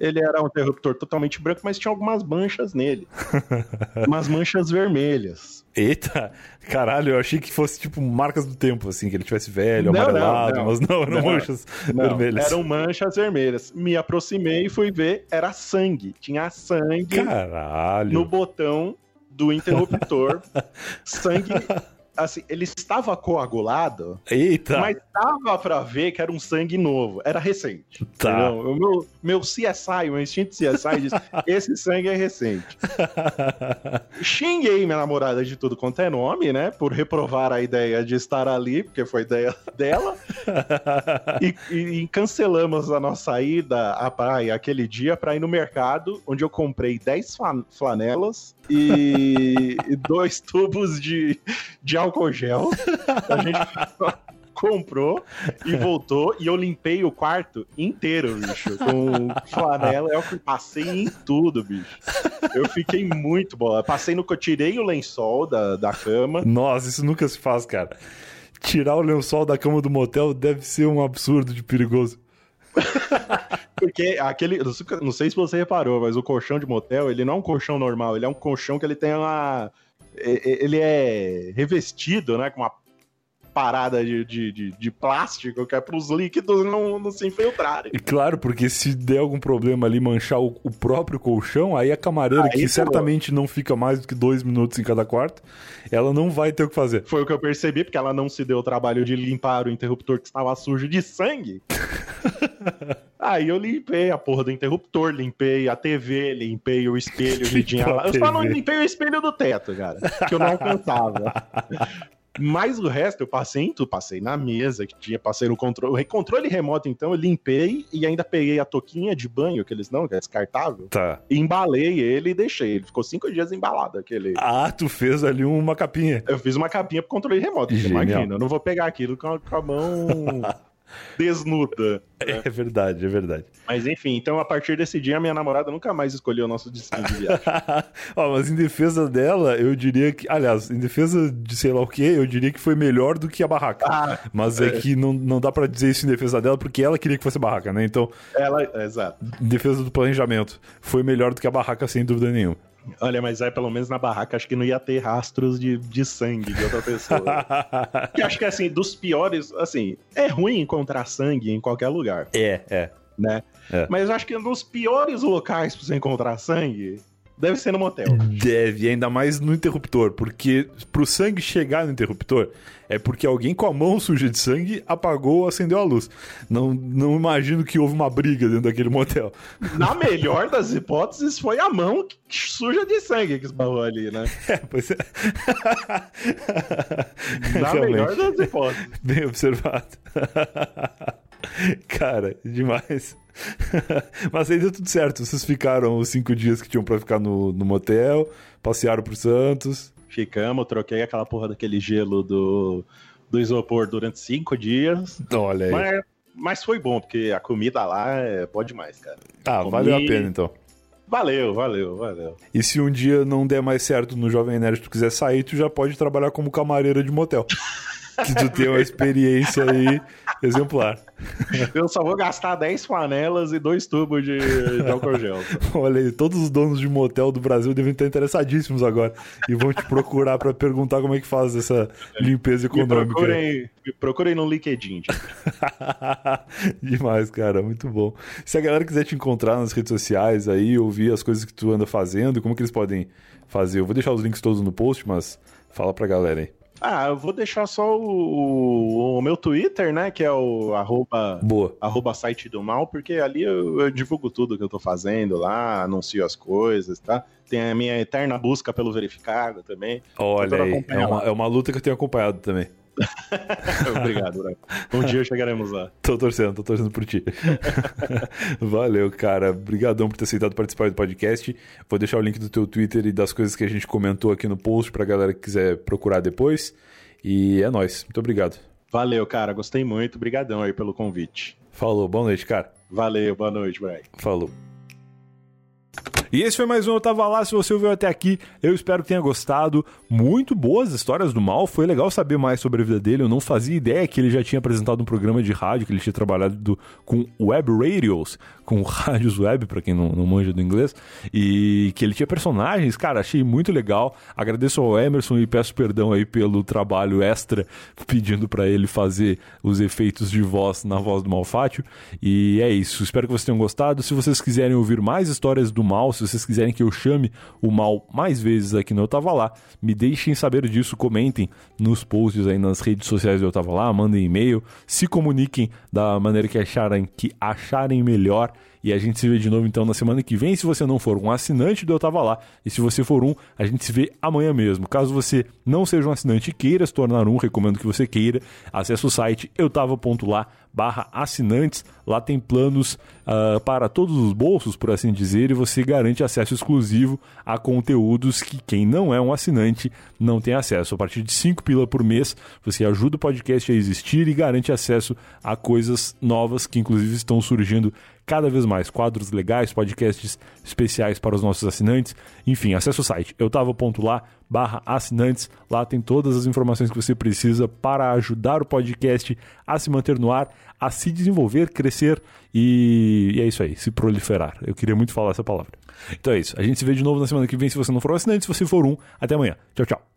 Ele era um interruptor totalmente branco, mas tinha algumas manchas nele. *laughs* umas manchas vermelhas. Eita, caralho, eu achei que fosse tipo marcas do tempo, assim, que ele tivesse velho, Não, amarelado, não, não. mas não, eram manchas vermelhas. eram manchas vermelhas. Me aproximei e fui ver, era sangue. Tinha sangue Caralho. no botão do interruptor. *laughs* sangue, assim, ele estava coagulado, Eita, mas dava pra ver que era um sangue novo, era recente. Tá. entendeu? O meu, meu CSI, o meu instinto CSI diz, *laughs* esse sangue é recente. *laughs* Xinguei minha namorada de tudo quanto é nome, né, por reprovar a ideia de estar ali, porque foi ideia dela. e, e- e cancelamos a nossa ida à praia aquele dia para ir no mercado, onde eu comprei 10 flan- flanelas e, e dois tubos de, de álcool gel. A gente *laughs* comprou e voltou e eu limpei o quarto inteiro, bicho, com flanela. Eu passei em tudo, bicho. Eu fiquei muito boa. Passei no que eu tirei o lençol da, da cama. Nossa, isso nunca se faz, cara. Tirar o lençol da cama do motel deve ser um absurdo de perigoso. *laughs* Porque aquele. não sei- se você reparou, mas o colchão de motel, ele não é um colchão normal, ele é um colchão que ele tem uma. Ele é revestido, né? Com uma parada de, de, de, de plástico que é para os líquidos não, não se infiltrarem. E claro, porque se der algum problema ali manchar o, o próprio colchão, aí a camareira, Aí que certamente não fica mais do que dois minutos em cada quarto, ela não vai ter o que fazer. Foi o que eu percebi, porque ela não se deu o trabalho de limpar o interruptor que estava sujo de sangue. *laughs* Aí eu limpei a porra do interruptor, limpei a TV, limpei o espelho que *laughs* tinha Limpou a lá. Eu só não limpei o espelho do teto, cara, que eu não alcançava. *laughs* Mas o resto eu passei em tudo, passei na mesa que tinha, passei no controle, controle remoto então, eu limpei e ainda peguei a toquinha de banho, que eles não, que é descartável, Tá. embalei ele e deixei. Ele ficou cinco dias embalado, aquele... Ah, tu fez ali uma capinha. Eu fiz uma capinha pro controle remoto, imagina. Eu não vou pegar aquilo com a, com a mão *laughs* desnuda. *laughs* É verdade, é verdade. Mas enfim, então a partir desse dia, minha namorada nunca mais escolheu o nosso destino de viagem. *laughs* Ó, mas em defesa dela, eu diria que. Aliás, em defesa de sei lá o que, eu diria que foi melhor do que a barraca. Ah, mas é, que não, não dá pra dizer isso em defesa dela, porque ela queria que fosse barraca, né? Então, Ela, exato. em defesa do planejamento, foi melhor do que a barraca, sem dúvida nenhuma. Olha, mas aí pelo menos na barraca acho que não ia ter rastros de, de sangue de outra pessoa. *laughs* que acho que assim, dos piores, assim, é ruim encontrar sangue em qualquer lugar, é, é. né? É. Mas acho que um dos piores locais pra você encontrar sangue deve ser no motel. Deve, ainda mais no interruptor, porque pro sangue chegar no interruptor é porque alguém com a mão suja de sangue apagou ou acendeu a luz. Não, não imagino que houve uma briga dentro daquele motel. Na *laughs* melhor das hipóteses, foi a mão suja de sangue que esbarrou ali, né? É, pois é. Na *laughs* Realmente. melhor das hipóteses. Bem observado. *laughs* *laughs* Cara, demais. *laughs* Mas aí deu tudo certo. Vocês ficaram os cinco dias que tinham pra ficar no, no motel, passearam pro Santos. Ficamos, troquei aquela porra daquele gelo do, do isopor durante cinco dias. Olha aí. Mas, mas foi bom, porque a comida lá é boa demais, cara. ah, comi- valeu a pena então. Valeu, valeu, valeu. E se um dia não der mais certo no Jovem Nerd, tu quiser sair, tu já pode trabalhar como camareira de motel. *laughs* que tu tem uma experiência aí exemplar. Eu só vou gastar 10 panelas e dois tubos de, de álcool gel. Olha aí, todos os donos de motel do Brasil devem estar interessadíssimos agora e vão te procurar pra perguntar como é que faz essa limpeza Me econômica. procurem, me procurem no LinkedIn. *laughs* Demais, cara, muito bom. Se a galera quiser te encontrar nas redes sociais aí, ouvir as coisas que tu anda fazendo, como que eles podem fazer? Eu vou deixar os links todos no post, mas fala pra galera aí. Ah, eu vou deixar só o, o- meu Twitter, né? Que é o arroba, Boa. arroba site do mal, porque ali eu, eu divulgo tudo que eu tô fazendo lá, anuncio as coisas, tá? Tem a minha eterna busca pelo verificado também. Olha todo aí, é uma, é uma luta que eu tenho acompanhado também. *laughs* Obrigado, Branco. Um dia chegaremos lá. Tô torcendo, tô torcendo por ti. *laughs* Valeu, cara. Obrigadão por ter aceitado participar do podcast. Vou deixar o link do teu Twitter e das coisas que a gente comentou aqui no post pra galera que quiser procurar depois. E é nóis. Muito obrigado. Valeu, cara. Gostei muito. Obrigadão aí pelo convite. Falou, boa noite, cara. Valeu, boa noite, Brian. Falou. E esse foi mais um Eu Tava Lá. Se você ouviu até aqui, eu espero que tenha gostado. Muito boas histórias do mal. Foi legal saber mais sobre a vida dele. Eu não fazia ideia que ele já tinha apresentado um programa de rádio, que ele tinha trabalhado do- com web radios, com *laughs* rádios web, pra quem não, não manja do inglês, e que ele tinha personagens. Cara, achei muito legal. Agradeço ao Emerson e peço perdão aí pelo trabalho extra, pedindo pra ele fazer os efeitos de voz na voz do Malfátio. E é isso. Espero que vocês tenham gostado. Se vocês quiserem ouvir mais histórias do mal, se vocês quiserem que eu chame o mal mais vezes aqui no Eu Tava Lá, me deixem saber disso, comentem nos posts aí nas redes sociais do Eu Tava Lá, mandem e-mail, se comuniquem da maneira que acharem, que acharem melhor. E a gente se vê de novo então na semana que vem. Se você não for um assinante do Eu Tava Lá, e se você for um, a gente se vê amanhã mesmo. Caso você não seja um assinante e queira se tornar um, recomendo que você queira, acesse o site eutava.lá barra assinantes. Lá tem planos ah, para todos os bolsos, por assim dizer, e você garante acesso exclusivo a conteúdos que quem não é um assinante não tem acesso. A partir de 5 pila por mês, você ajuda o podcast a existir e garante acesso a coisas novas que inclusive estão surgindo cada vez mais quadros legais, podcasts especiais para os nossos assinantes. Enfim, acesse o site eutava.lá barra assinantes. Lá tem todas as informações que você precisa para ajudar o podcast a se manter no ar, a se desenvolver, crescer e, e é isso aí, se proliferar. Eu queria muito falar essa palavra. Então é isso. A gente se vê de novo na semana que vem se você não for um assinante. Se você for um, até amanhã. Tchau, tchau.